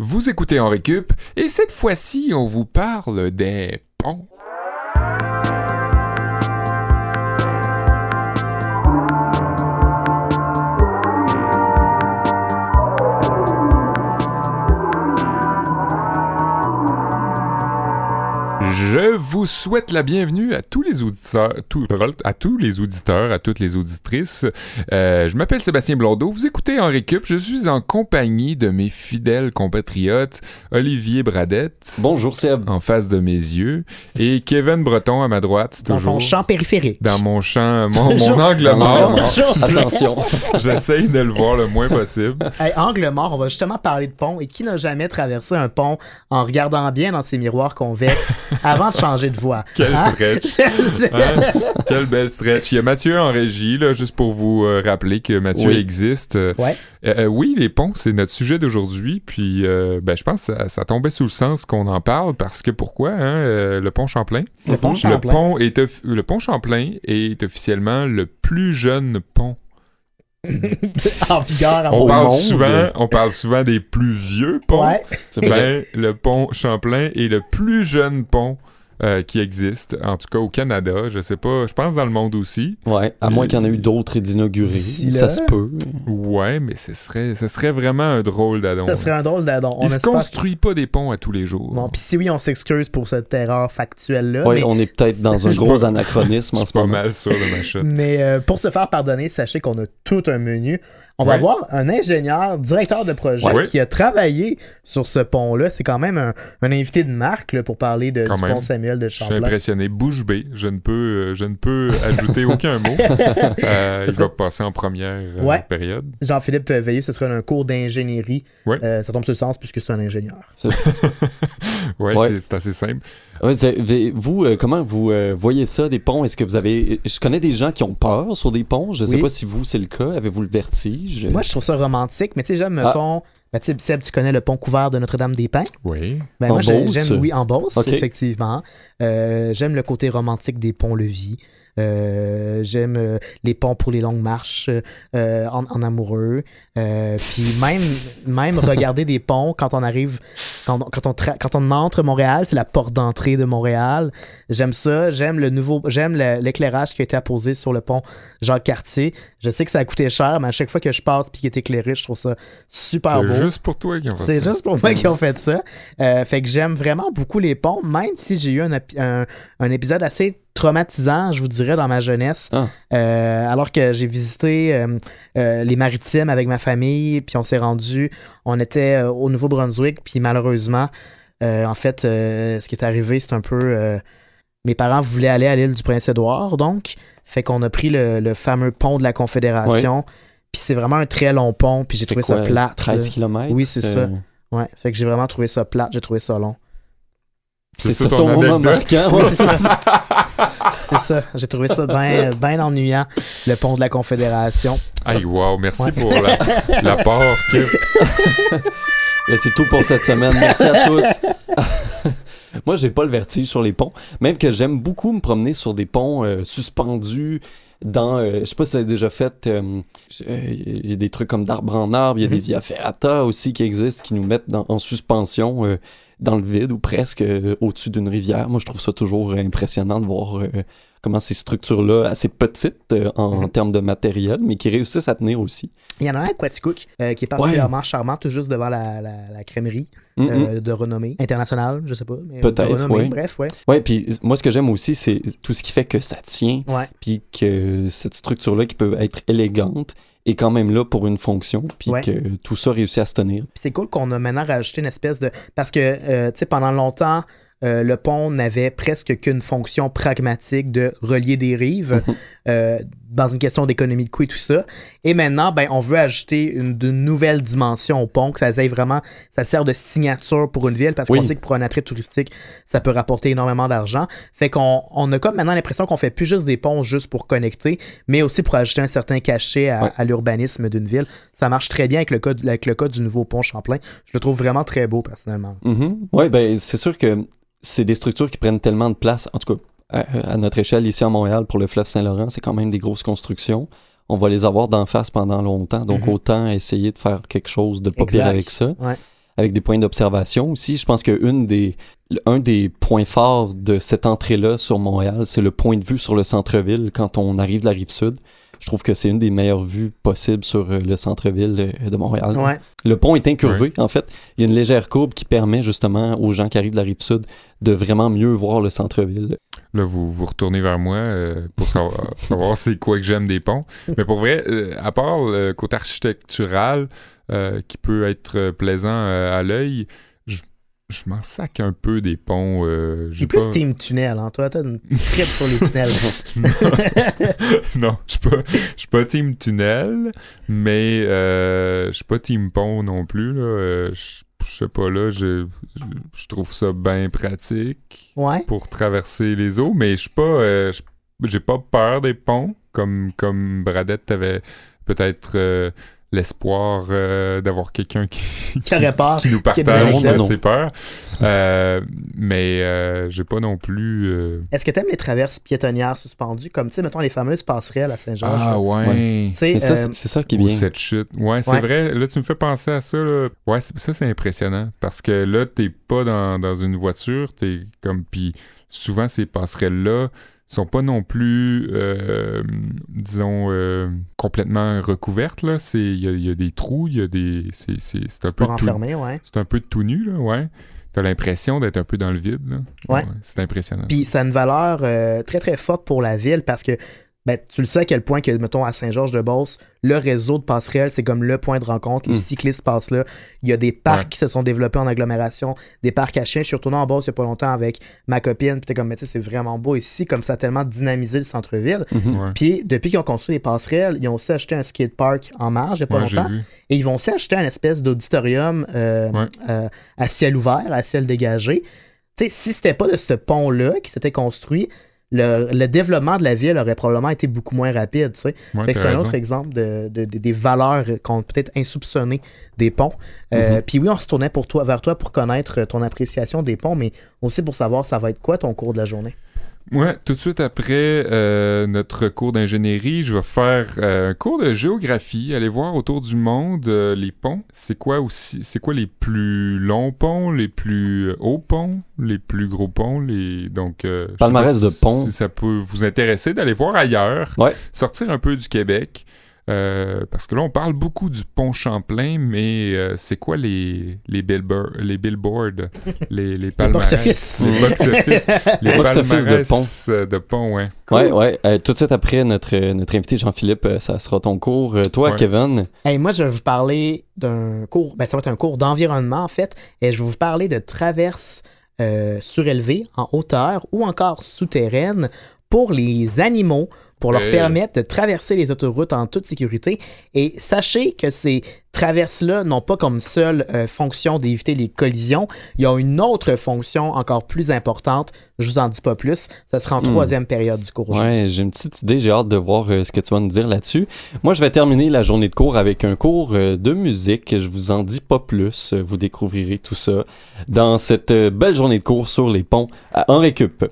Vous écoutez en récup et cette fois-ci, on vous parle des ponts. Je vous souhaite la bienvenue à tous les auditeurs, tout- à tous les auditeurs, à toutes les auditrices. Euh, je m'appelle Sébastien Blondeau. Vous écoutez en récup. Je suis en compagnie de mes fidèles compatriotes Olivier Bradette Bonjour Seb. en face de mes yeux et Kevin Breton à ma droite Dans ton champ périphérique. dans mon champ, mon, mon angle mort. Attention. J'essaye de le voir le moins possible. Hey, angle mort, on va justement parler de pont. Et qui n'a jamais traversé un pont en regardant bien dans ses miroirs convexes avant de changer de voie? Quel Hein? stretch. Hein? Quelle belle stretch. Il y a Mathieu en régie, là, juste pour vous euh, rappeler que Mathieu Oui. existe. Euh, Ouais. euh, oui, les ponts, c'est notre sujet d'aujourd'hui. Puis, euh, ben, je pense que ça, ça tombait sous le sens qu'on en parle parce que pourquoi, hein, euh, le pont Champlain? Le pont Le Champlain. pont, est le pont Champlain est officiellement le plus jeune pont. En vigueur à On parle, monde. souvent, on parle souvent des plus vieux ponts. Ouais. Ben, le pont Champlain est le plus jeune pont euh, qui existe, en tout cas au Canada. Je sais pas, je pense dans le monde aussi. Ouais, à moins qu'il y en ait eu d'autres inaugurés. D'ici Ça se peut. Ouais, mais ce serait, ce serait vraiment un drôle d'adon. Ça serait un drôle d'adon. On Il se construit pas des ponts à tous les jours. Bon, puis si oui, on s'excuse pour cette erreur factuelle-là. Ouais, mais on est peut-être dans un Je gros pas- anachronisme je en suis ce pas moment. mal sûr de ma chute. mais, euh, pour se faire pardonner, sachez qu'on a tout un menu. On va Ouais. avoir un ingénieur, directeur de projet, Ouais. qui a travaillé sur ce pont-là. C'est quand même un, un invité de marque là, pour parler de, Quand du même. pont Samuel de Je suis Champlain. impressionné. Bouche bée. Je ne peux, euh, je ne peux ajouter aucun mot. Euh, il serait- va passer en première euh, Ouais. période. Jean-Philippe Veilleux, ce serait un cours d'ingénierie. Ouais. Euh, ça tombe sur le sens puisque c'est un ingénieur. Ouais, Ouais. c'est- assez simple. Vous, euh, comment vous euh, voyez ça, des ponts? Est-ce que vous avez... Je connais des gens qui ont peur sur des ponts. Je sais Oui. pas si vous, c'est le cas. Avez-vous le vertige? Moi, je trouve ça romantique, mais tu sais, j'aime, Ah. mettons. Ben, tu sais, Seb, tu connais le pont couvert de Notre-Dame-des-Pins? Oui. Ben, En moi, j'aime, oui, en Beauce, effectivement. Euh, j'aime le côté romantique des ponts-levis. Euh, j'aime euh, les ponts pour les longues marches euh, en, en amoureux. Puis même, même regarder des ponts quand on arrive, quand, quand on, quand on entre Montréal, c'est la porte d'entrée de Montréal. J'aime ça. J'aime le nouveau, j'aime l'éclairage qui a été apposé sur le pont Jacques-Cartier. Je sais que ça a coûté cher, mais à chaque fois que je passe puis qu'il est éclairé, je trouve ça super C'est beau. juste pour toi qui ont fait C'est ça. juste pour moi qui ont fait ça. Euh, fait que j'aime vraiment beaucoup les ponts, même si j'ai eu un- un épisode assez traumatisant, je vous dirais, dans ma jeunesse. Ah. Euh, alors que j'ai visité euh, euh, les maritimes avec ma famille, puis on s'est rendu, on était au Nouveau-Brunswick, puis malheureusement, en fait, ce qui est arrivé, c'est un peu... mes parents voulaient aller à l'île du Prince-Édouard, donc, fait qu'on a pris le, le fameux pont de la Confédération, puis c'est vraiment un très long pont, puis j'ai trouvé quoi, ça plate. 13 là. km? Oui, c'est ça. Ouais, fait que j'ai vraiment trouvé ça plate, j'ai trouvé ça long. C'est ça sur ton moment marquant. C'est ça. c'est ça. J'ai trouvé ça bien ben ennuyant, le pont de la Confédération. Aïe, wow, merci Ouais. pour la- l'apport. que- Ben, c'est tout pour cette semaine. Merci à tous. Moi, j'ai pas le vertige sur les ponts. Même que j'aime beaucoup me promener sur des ponts euh, suspendus. Dans, euh, je sais pas si vous avez déjà fait, euh, euh, il y a des trucs comme d'arbre en arbre, il y a des Mhm. via ferrata aussi qui existent, qui nous mettent dans- en suspension euh, dans le vide ou presque euh, au-dessus d'une rivière. Moi, je trouve ça toujours impressionnant de voir euh, comment ces structures-là, assez petites euh, en, Mhm. termes de matériel, mais qui réussissent à tenir aussi. Il y en a un à Quaticook qui est particulièrement charmant, tout juste devant la, la, la crèmerie Mhm. euh, de renommée internationale, je sais pas. Peut-être, oui. Bref, ouais. Ouais, puis moi, ce que j'aime aussi, c'est tout ce qui fait que ça tient. Ouais. puis que cette structure-là qui peut être élégante est quand même là pour une fonction, puis Ouais. que tout ça réussit à se tenir. C'est cool qu'on a maintenant rajouté une espèce de. Parce que, euh, tu sais, pendant longtemps, euh, le pont n'avait presque qu'une fonction pragmatique de relier des rives Mhm. euh, dans une question d'économie de coût et tout ça. Et maintenant, ben, on veut ajouter une, de nouvelles dimensions au pont, que ça aille vraiment, ça sert de signature pour une ville, parce Oui. qu'on sait que pour un attrait touristique, ça peut rapporter énormément d'argent. Fait qu'on on a comme maintenant l'impression qu'on fait plus juste des ponts juste pour connecter, mais aussi pour ajouter un certain cachet à, Ouais. à l'urbanisme d'une ville. Ça marche très bien avec le, cas, avec le cas du nouveau pont Champlain. Je le trouve vraiment très beau, personnellement. Mhm. Ouais, ben c'est sûr que c'est des structures qui prennent tellement de place, en tout cas à, à notre échelle ici à Montréal pour le fleuve Saint-Laurent, c'est quand même des grosses constructions. On va les avoir d'en face pendant longtemps, donc Mhm. autant essayer de faire quelque chose de pas pire avec ça. Ouais. avec des points d'observation aussi. Je pense que une des, un des points forts de cette entrée-là sur Montréal, c'est le point de vue sur le centre-ville quand on arrive de la rive sud. Je trouve que c'est une des meilleures vues possibles sur euh, le centre-ville de Montréal. Ouais. Le pont est incurvé, en fait. Il y a une légère courbe qui permet justement aux gens qui arrivent de la rive sud de vraiment mieux voir le centre-ville. Là, vous vous retournez vers moi euh, pour savoir, savoir c'est quoi que j'aime des ponts. Mais pour vrai, euh, à part le côté architectural euh, qui peut être plaisant euh, à l'œil, je, m'en sac un peu des ponts. euh, j'ai plus pas- team tunnel, hein. Toi, t'as une petite trip sur les tunnels. non, je suis pas, je suis pas team tunnel, mais euh, je suis pas team pont non plus. Là. Euh, je sais pas, là, je, trouve ça bien pratique Ouais. pour traverser les eaux, mais je suis pas, euh, j'ai pas peur des ponts, comme, comme Bradette t'avait peut-être euh, l'espoir euh, d'avoir quelqu'un qui, Qui nous partage euh, ses peurs. Euh, mais euh, j'ai pas non plus... euh, Est-ce que t'aimes les traverses piétonnières suspendues, comme, tu sais, mettons les fameuses passerelles à Saint-Georges? Ah ouais. Tu sais, Mais ça, c'est- ça qui est Ou bien. cette chute. Ouais, c'est Ouais. vrai. Là, tu me fais penser à ça. Là. Ouais, ça, c'est impressionnant. Parce que là, t'es pas dans, dans une voiture. T'es comme. Puis souvent, ces passerelles-là sont pas non plus, euh, disons, euh, complètement recouvertes. Il y a, il y a des trous, il y a des. C'est un, peu tout- ouais. un peu tout nu, là, ouais. T'as l'impression d'être un peu dans le vide, là. Ouais. c'est impressionnant. Puis ça a une valeur euh, très très forte pour la ville parce que ben, tu le sais à quel point que, mettons, à Saint-Georges-de-Beauce, le réseau de passerelles, c'est comme le point de rencontre. Les Mm. cyclistes passent là. Il y a des parcs Ouais. qui se sont développés en agglomération, des parcs à chiens. Je suis retourné en Beauce il y a pas longtemps avec ma copine. Puis comme, mais tu sais, c'est vraiment beau ici, comme ça a tellement dynamisé le centre-ville. Mhm. Ouais, Puis depuis qu'ils ont construit les passerelles, ils ont aussi acheté un skatepark en marge il y a pas Ouais, longtemps. Et ils vont aussi acheter un espèce d'auditorium euh, euh, à ciel ouvert, à ciel dégagé. Tu sais, si c'était pas de ce pont-là qui s'était construit, le, le développement de la ville aurait probablement été beaucoup moins rapide. tu sais. Ouais, c'est un raison. autre exemple de, de- de- des valeurs qu'on peut peut-être insoupçonnées des ponts. Euh, Puis oui, on se tournait pour toi, vers toi pour connaître ton appréciation des ponts, mais aussi pour savoir ça va être quoi ton cours de la journée. Ouais, tout de suite après euh, notre cours d'ingénierie, je vais faire euh, un cours de géographie, aller voir autour du monde euh, les ponts. C'est quoi aussi C'est quoi les plus longs ponts, les plus hauts ponts, les plus gros ponts, les donc euh, Palmarès de ponts. Si ça peut vous intéresser d'aller voir ailleurs, Ouais. sortir un peu du Québec. Euh, parce que là, on parle beaucoup du pont Champlain, mais euh, c'est quoi les, les, billboards, les billboards, les, les palmarès? box-office. Les box-office. les Box-office de palmarès, pont. euh, de pont, ouais. Ouais, ouais. Euh, tout de suite après notre, euh, notre invité Jean-Philippe, euh, ça sera ton cours. Euh, toi, Ouais. Kevin, Hey, moi, je vais vous parler d'un cours, ben, ça va être un cours d'environnement en fait, et je vais vous parler de traverses euh, surélevées en hauteur ou encore souterraines pour les animaux, pour leur Hey. permettre de traverser les autoroutes en toute sécurité. Et sachez que ces traverses-là n'ont pas comme seule euh, fonction d'éviter les collisions, il y a une autre fonction encore plus importante, je vous en dis pas plus, ça sera en Hmm. troisième période du cours ouais, j'ai une petite idée, j'ai hâte de voir euh, ce que tu vas nous dire là-dessus. Moi, je vais terminer la journée de cours avec un cours euh, de musique. Je vous en dis pas plus, euh, vous découvrirez tout ça dans cette euh, belle journée de cours sur les ponts à Henri Cup.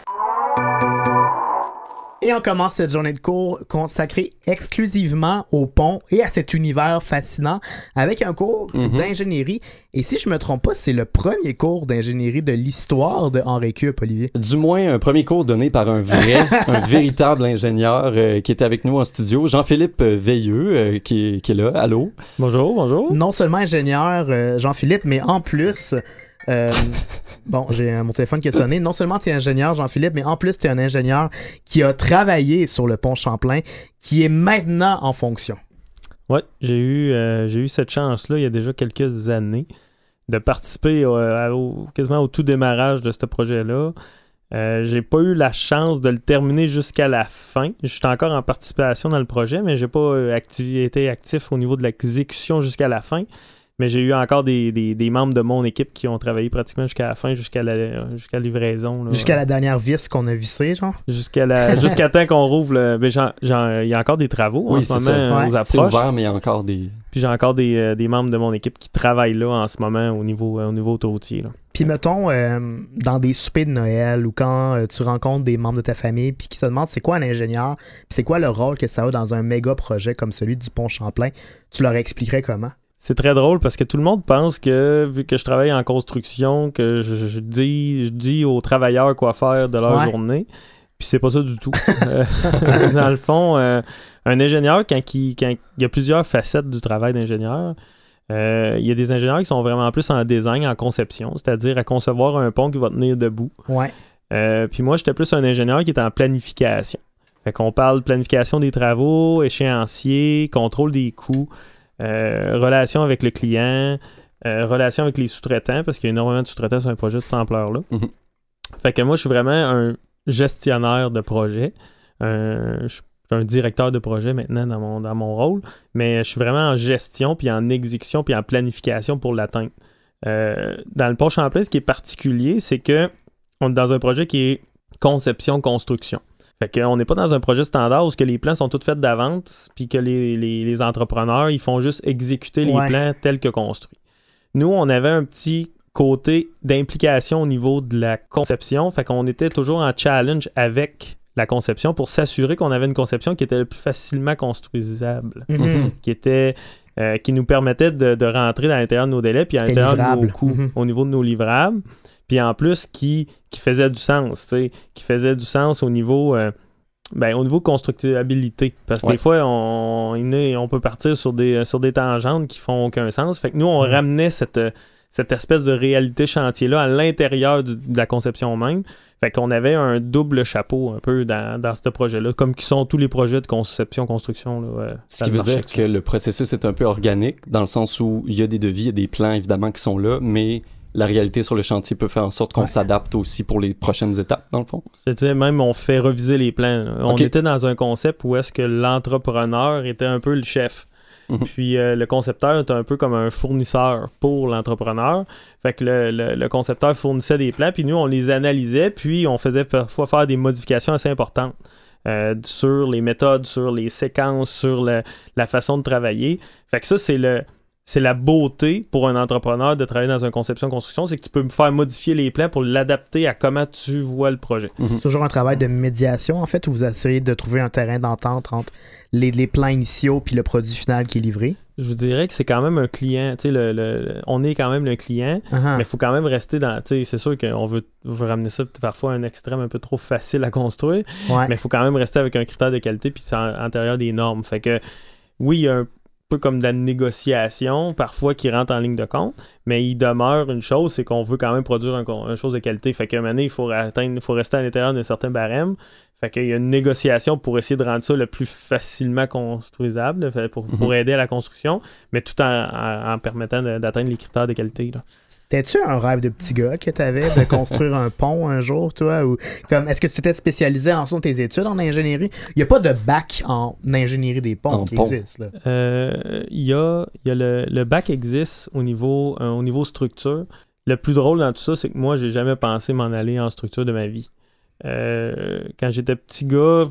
Et on commence cette journée de cours consacrée exclusivement au pont et à cet univers fascinant avec un cours Mhm. d'ingénierie. Et si je me trompe pas, c'est le premier cours d'ingénierie de l'histoire de Henri Cup, Olivier. Du moins, un premier cours donné par un vrai, un véritable ingénieur euh, qui est avec nous en studio, Jean-Philippe euh, Veilleux, euh, qui, est- qui est là. Allô? Bonjour, bonjour. Non seulement ingénieur, euh, Jean-Philippe, mais en plus... euh, bon, j'ai euh, mon téléphone qui a sonné. Non seulement tu es ingénieur, Jean-Philippe, mais en plus tu es un ingénieur qui a travaillé sur le pont Champlain, qui est maintenant en fonction. Ouais, j'ai eu, euh, eu cette chance-là il y a déjà quelques années de participer au- quasiment au tout démarrage de ce projet-là. Euh, j'ai pas eu la chance de le terminer jusqu'à la fin. Je suis encore en participation dans le projet, mais j'ai pas euh, été actif au niveau de l'exécution jusqu'à la fin. Mais j'ai eu encore des, des- des membres de mon équipe qui ont travaillé pratiquement jusqu'à la fin, jusqu'à la jusqu'à livraison. Jusqu'à la dernière vis qu'on a vissée, genre? Jusqu'à la jusqu'à temps qu'on rouvre le. ben, il y a encore des travaux en Oui, ce c'est moment ça. aux Ouais. C'est approches. ouvert, mais il y a encore des... Puis j'ai encore des, euh, des membres de mon équipe qui travaillent là en ce moment au niveau, euh, au niveau autoroutier. là. Puis mettons, euh, dans des soupers de Noël ou quand euh, tu rencontres des membres de ta famille puis qui se demandent c'est quoi un ingénieur, puis c'est quoi le rôle que ça a dans un méga projet comme celui du pont Champlain, tu leur expliquerais comment? C'est très drôle parce que tout le monde pense que, vu que je travaille en construction, que je, je dis, je dis aux travailleurs quoi faire de leur Ouais. journée. Puis c'est pas ça du tout. Euh, dans le fond, euh, un ingénieur, quand, il, quand il y a plusieurs facettes du travail d'ingénieur, euh, il y a des ingénieurs qui sont vraiment plus en design, en conception, c'est-à-dire à concevoir un pont qui va tenir debout. Ouais. Euh, puis moi, j'étais plus un ingénieur qui est en planification. Fait qu'on parle planification des travaux, échéancier, contrôle des coûts, relation avec le client, euh, relation avec les sous-traitants, parce qu'il y a énormément de sous-traitants sur un projet de cette ampleur-là. Mhm. Fait que moi, je suis vraiment un gestionnaire de projet. Un- je suis un directeur de projet maintenant dans mon, dans mon rôle, mais je suis vraiment en gestion, puis en exécution, puis en planification pour l'atteindre. Euh, dans le pont Champlain, ce qui est particulier, c'est que on est dans un projet qui est conception-construction. Fait qu'on n'est pas dans un projet standard où ce que les plans sont tous faits d'avance, puis que les, les- les entrepreneurs, ils font juste exécuter les Ouais. plans tels que construits. Nous, on avait un petit côté d'implication au niveau de la conception, fait qu'on était toujours en challenge avec la conception pour s'assurer qu'on avait une conception qui était le plus facilement construisable Mhm. qui était euh, qui nous permettait de, de rentrer dans l'intérieur de nos délais puis à l'intérieur de nos coûts Mhm. au niveau de nos livrables puis en plus qui, qui faisait du sens tu sais, qui faisait du sens au niveau euh, ben, au niveau constructibilité parce que Ouais. des fois on, on peut partir sur des sur des tangentes qui font aucun sens fait que nous on Mhm. ramenait cette cette espèce de réalité chantier là à l'intérieur de la conception même fait qu'on avait un double chapeau un peu dans, dans ce projet-là, comme qui sont tous les projets de conception-construction. Ce qui veut dire que le processus est un peu organique, dans le sens où il y a des devis, il y a des plans évidemment qui sont là, mais la réalité sur le chantier peut faire en sorte qu'on Ouais. s'adapte aussi pour les prochaines étapes, dans le fond. Je te dis, même on fait reviser les plans. On était dans un concept où est-ce que l'entrepreneur était un peu le chef. Mhm. Puis euh, le concepteur était un peu comme un fournisseur pour l'entrepreneur. Fait que le, le- le concepteur fournissait des plans, puis nous, on les analysait, puis on faisait parfois faire des modifications assez importantes euh, sur les méthodes, sur les séquences, sur le- la façon de travailler. Fait que ça, c'est le. C'est la beauté pour un entrepreneur de travailler dans une conception-construction, c'est que tu peux me faire modifier les plans pour l'adapter à comment tu vois le projet. C'est toujours un travail de médiation, en fait, où vous essayez de trouver un terrain d'entente entre les, les plans initiaux puis le produit final qui est livré? je vous dirais que c'est quand même un client. Tu sais, le, le- on est quand même le client, Ah, mais il faut quand même rester dans. Tu sais, c'est sûr qu'on veut, veut ramener ça parfois à un extrême un peu trop facile à construire, ouais. mais il faut quand même rester avec un critère de qualité puis c'est à l'intérieur des normes. Fait que oui, il y a un peu comme de la négociation parfois qui rentre en ligne de compte, mais il demeure une chose, c'est qu'on veut quand même produire un, une chose de qualité. Fait qu'à un moment donné, il faut atteindre, il faut rester à l'intérieur d'un certain barème. Fait qu'il y a une négociation pour essayer de rendre ça le plus facilement construisable, fait, pour, pour aider à la construction, mais tout en, en- en permettant d'atteindre les critères de qualité. là. C'était-tu un rêve de petit gars que tu avais de construire un pont un jour, toi? Ou comme est-ce que tu t'étais spécialisé en son de tes études en ingénierie? Il n'y a pas de bac en ingénierie des ponts En qui pont. existe. Là. Euh, Il y a, il y a le, le bac existe au niveau, euh, au niveau structure. Le plus drôle dans tout ça, c'est que moi, j'ai jamais pensé m'en aller en structure de ma vie. Euh, quand j'étais petit gars,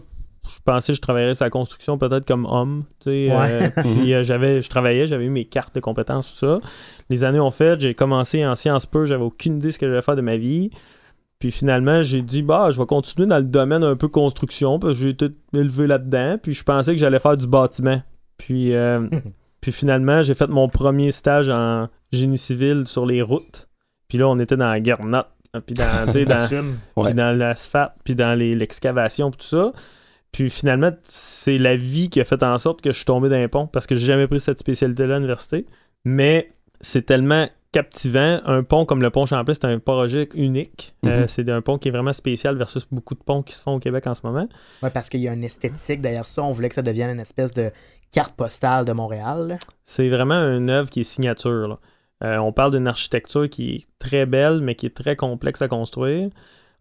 je pensais que je travaillerais sur la construction peut-être comme homme. Ouais. euh, puis euh, j'avais, je travaillais, j'avais eu mes cartes de compétences, tout ça. Les années ont fait, j'ai commencé en sciences peu, j'avais aucune idée de ce que j'allais faire de ma vie. Puis finalement, j'ai dit, bah, je vais continuer dans le domaine un peu construction, parce que j'ai été élevé là-dedans. Puis je pensais que j'allais faire du bâtiment. Puis, euh, puis finalement, j'ai fait mon premier stage en génie civil sur les routes. Puis là, on était dans la Guernotte. Puis dans, tu sais, dans. Ouais. puis dans l'asphalte, puis dans les- l'excavation, puis tout ça. Puis finalement, c'est la vie qui a fait en sorte que je suis tombé d'un pont parce que j'ai jamais pris cette spécialité-là à l'université. Mais c'est tellement captivant. Un pont comme le pont Champlain, c'est un projet unique. Euh, Mhm. c'est un pont qui est vraiment spécial versus beaucoup de ponts qui se font au Québec en ce moment. Ouais, parce qu'il y a une esthétique derrière ça. On voulait que ça devienne une espèce de carte postale de Montréal. C'est vraiment une œuvre qui est signature. là. Euh, on parle d'une architecture qui est très belle, mais qui est très complexe à construire.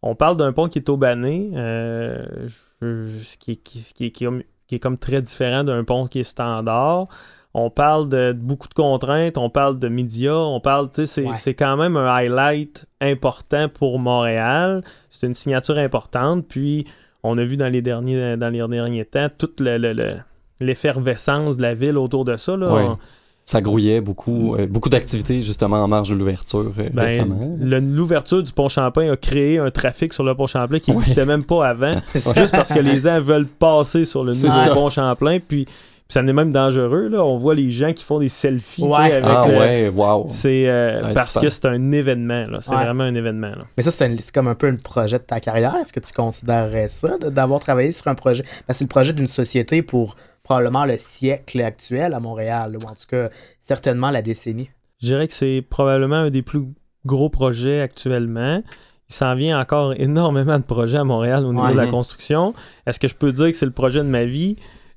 On parle d'un pont qui est aubané, euh, je- je- qui, qui- qui- qui est comme, qui est comme très différent d'un pont qui est standard. On parle de beaucoup de contraintes, on parle de médias, on parle, tu sais, c'est Ouais. quand même un highlight important pour Montréal. C'est une signature importante. Puis, on a vu dans les derniers, dans les derniers temps toute le- le- le- l'effervescence de la ville autour de ça. Là. Ouais. On- Ça grouillait beaucoup, euh, beaucoup d'activités justement en marge de l'ouverture euh, Ben, récemment. le- L'ouverture du pont Champlain a créé un trafic sur le pont Champlain qui Ouais. n'existait même pas avant, juste parce que les gens veulent passer sur le nouveau pont Champlain. Puis, ça en est même dangereux, là. On voit les gens qui font des selfies, Ouais. avec Ah le- ouais, wow. C'est euh, Ouais, parce que c'est un événement, là. C'est Ouais. vraiment un événement, là. Mais ça, c'est comme un peu un projet de ta carrière. Est-ce que tu considérerais ça, d'avoir travaillé sur un projet? Que c'est le projet d'une société pour probablement le siècle actuel à Montréal, ou en tout cas, certainement la décennie. Je dirais que c'est probablement un des plus gros projets actuellement. Il s'en vient encore énormément de projets à Montréal au niveau Ouais. de la construction. Est-ce que je peux dire que c'est le projet de ma vie?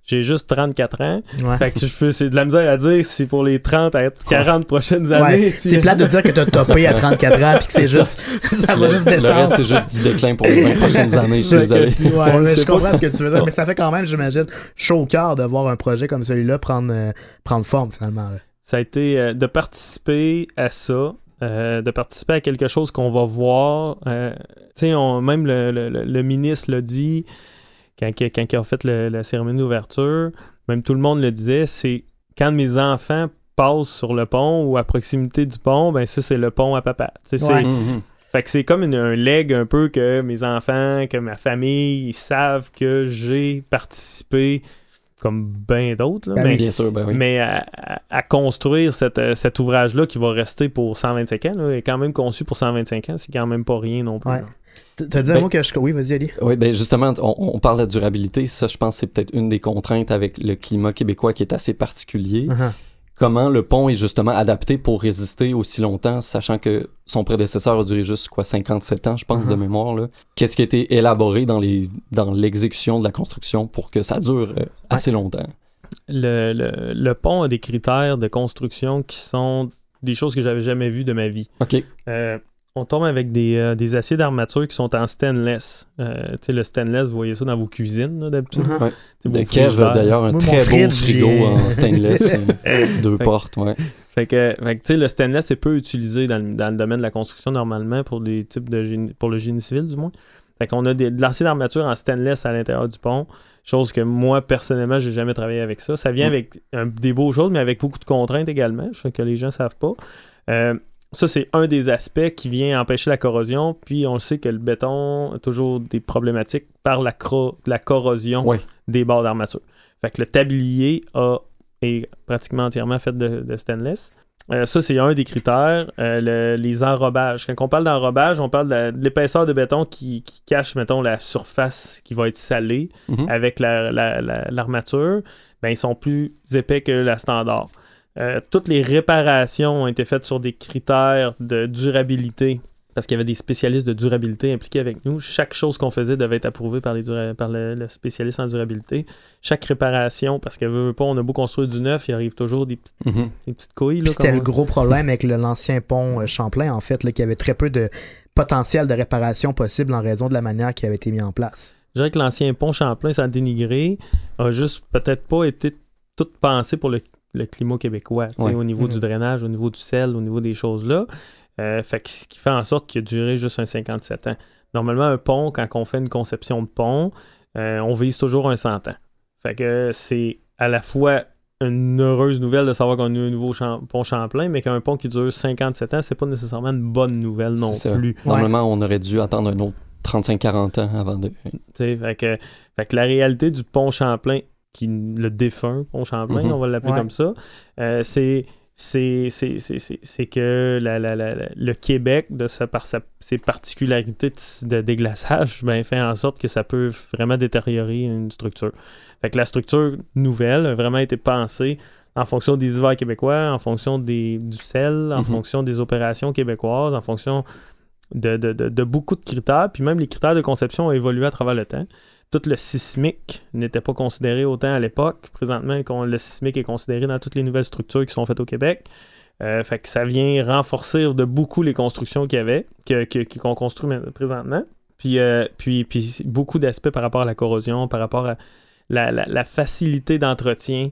J'ai juste 34 ans. Ouais. Fait que je peux, c'est de la misère à dire si c'est pour les 30 à 40 prochaines années. Ouais, si- C'est plate de dire que t'as topé à 34 ans puis que c'est juste. Ça va le, juste le descendre. reste, c'est juste du déclin pour les 20 prochaines années, je suis désolé. Ouais, le je pas. comprends ce que tu veux dire, mais ça fait quand même, j'imagine, chaud au cœur de voir un projet comme celui-là prendre, euh, prendre forme finalement. là. ça a été euh, de participer à ça, euh, de participer à quelque chose qu'on va voir. euh, tu sais, on- même le, le- le- le ministre l'a dit quand, il- quand il a fait le- la cérémonie d'ouverture, même tout le monde le disait, c'est quand mes enfants passent sur le pont ou à proximité du pont, ben ça c'est le pont à papa. Tu sais, c'est-. Mhm. Fait que c'est comme une- un leg un peu que mes enfants, que ma famille, ils savent que j'ai participé comme bien d'autres. là, Ben mais. Bien sûr, ben oui. mais à, à- construire cette, euh, cet ouvrage-là qui va rester pour 125 ans, là, est quand même conçu pour 125 ans, c'est quand même pas rien non plus. Ouais. Tu- T'as dit un Ben- mot que je. Oui, vas-y, Ali. Oui, ben justement, on, on parle de durabilité. Ça, je pense que c'est peut-être une des contraintes avec le climat québécois qui est assez particulier. Uh-huh. Comment le pont est justement adapté pour résister aussi longtemps, sachant que son prédécesseur a duré juste quoi 57 ans, je pense, de Mhm. mémoire. là. Qu'est-ce qui a été élaboré dans les dans l'exécution de la construction pour que ça dure euh, assez longtemps? Le, le- le pont a des critères de construction qui sont des choses que j'avais jamais vues de ma vie. OK. Euh, on tombe avec des, euh, des aciers d'armature qui sont en stainless. Euh, tu sais, le stainless, vous voyez ça dans vos cuisines, là, d'habitude? Uh-huh. Ouais. C'est De Kev, d'ailleurs, un Moi, très beau frigo en stainless, euh, deux Fait- portes, ouais. Fait que, fait que, tu sais, le stainless est peu utilisé dans le, dans le domaine de la construction normalement pour des types de génie, pour le génie civil du moins. Fait qu'on a des, de l'acier d'armature en stainless à l'intérieur du pont, chose que moi personnellement j'ai jamais travaillé avec ça. Ça vient Mm. avec un- des beaux choses, mais avec beaucoup de contraintes également, je sais que les gens savent pas. Euh, ça c'est un des aspects qui vient empêcher la corrosion, puis on le sait que le béton a toujours des problématiques par la, la corrosion des barres d'armature. Fait que le tablier a, est pratiquement entièrement fait de, de stainless. Euh, ça, c'est un des critères. Euh, le- les enrobages. Quand on parle d'enrobage, on parle de, l'épaisseur de béton qui, qui cache, mettons, la surface qui va être salée Mhm. avec la- la- la- l'armature. ben, ils sont plus épais que la standard. Euh, toutes les réparations ont été faites sur des critères de durabilité parce qu'il y avait des spécialistes de durabilité impliqués avec nous. Chaque chose qu'on faisait devait être approuvée par, les dura- par le, le spécialiste en durabilité. Chaque réparation, parce que veut, veut pas, on a beau construire du neuf, il arrive toujours des, petites- des petites couilles. c'était le gros problème avec le- l'ancien pont euh, Champlain, en fait, là, qui avait très peu de potentiel de réparation possible en raison de la manière qui avait été mis en place. Je dirais que l'ancien pont Champlain, sans le dénigrer, a juste peut-être pas été tout pensé pour le, le climat québécois, Ouais. au niveau Mhm. du drainage, au niveau du sel, au niveau des choses-là. Euh, fait que ce qui fait en sorte qu'il a duré juste un 57 ans. Normalement, un pont, quand on fait une conception de pont, euh, on vise toujours un 100 ans. Fait que c'est à la fois une heureuse nouvelle de savoir qu'on a eu un nouveau pont Champlain, mais qu'un pont qui dure 57 ans, c'est pas nécessairement une bonne nouvelle non plus. Normalement, on aurait dû attendre un autre 35-40 ans avant de. Tu sais, fait, que, fait que la réalité du pont Champlain, qui le défunt pont Champlain, Mhm. on va l'appeler Ouais. comme ça, euh, c'est c'est c'est- c'est- c'est- c'est que la- la- la- la- le Québec, de sa, par sa- ses particularités de, de déglaçage, ben, fait en sorte que ça peut vraiment détériorer une structure. Fait que la structure nouvelle a vraiment été pensée en fonction des hivers québécois, en fonction des, du sel, en Mhm. fonction des opérations québécoises, en fonction de, de- de- beaucoup de critères, puis même les critères de conception ont évolué à travers le temps. Tout le sismique n'était pas considéré autant à l'époque. Présentement, qu'on- le sismique est considéré dans toutes les nouvelles structures qui sont faites au Québec. Euh, fait que ça vient renforcer de beaucoup les constructions qu'il y avait, que- que- qu'on construit présentement. Puis, euh, puis, puis beaucoup d'aspects par rapport à la corrosion, par rapport à la- la facilité d'entretien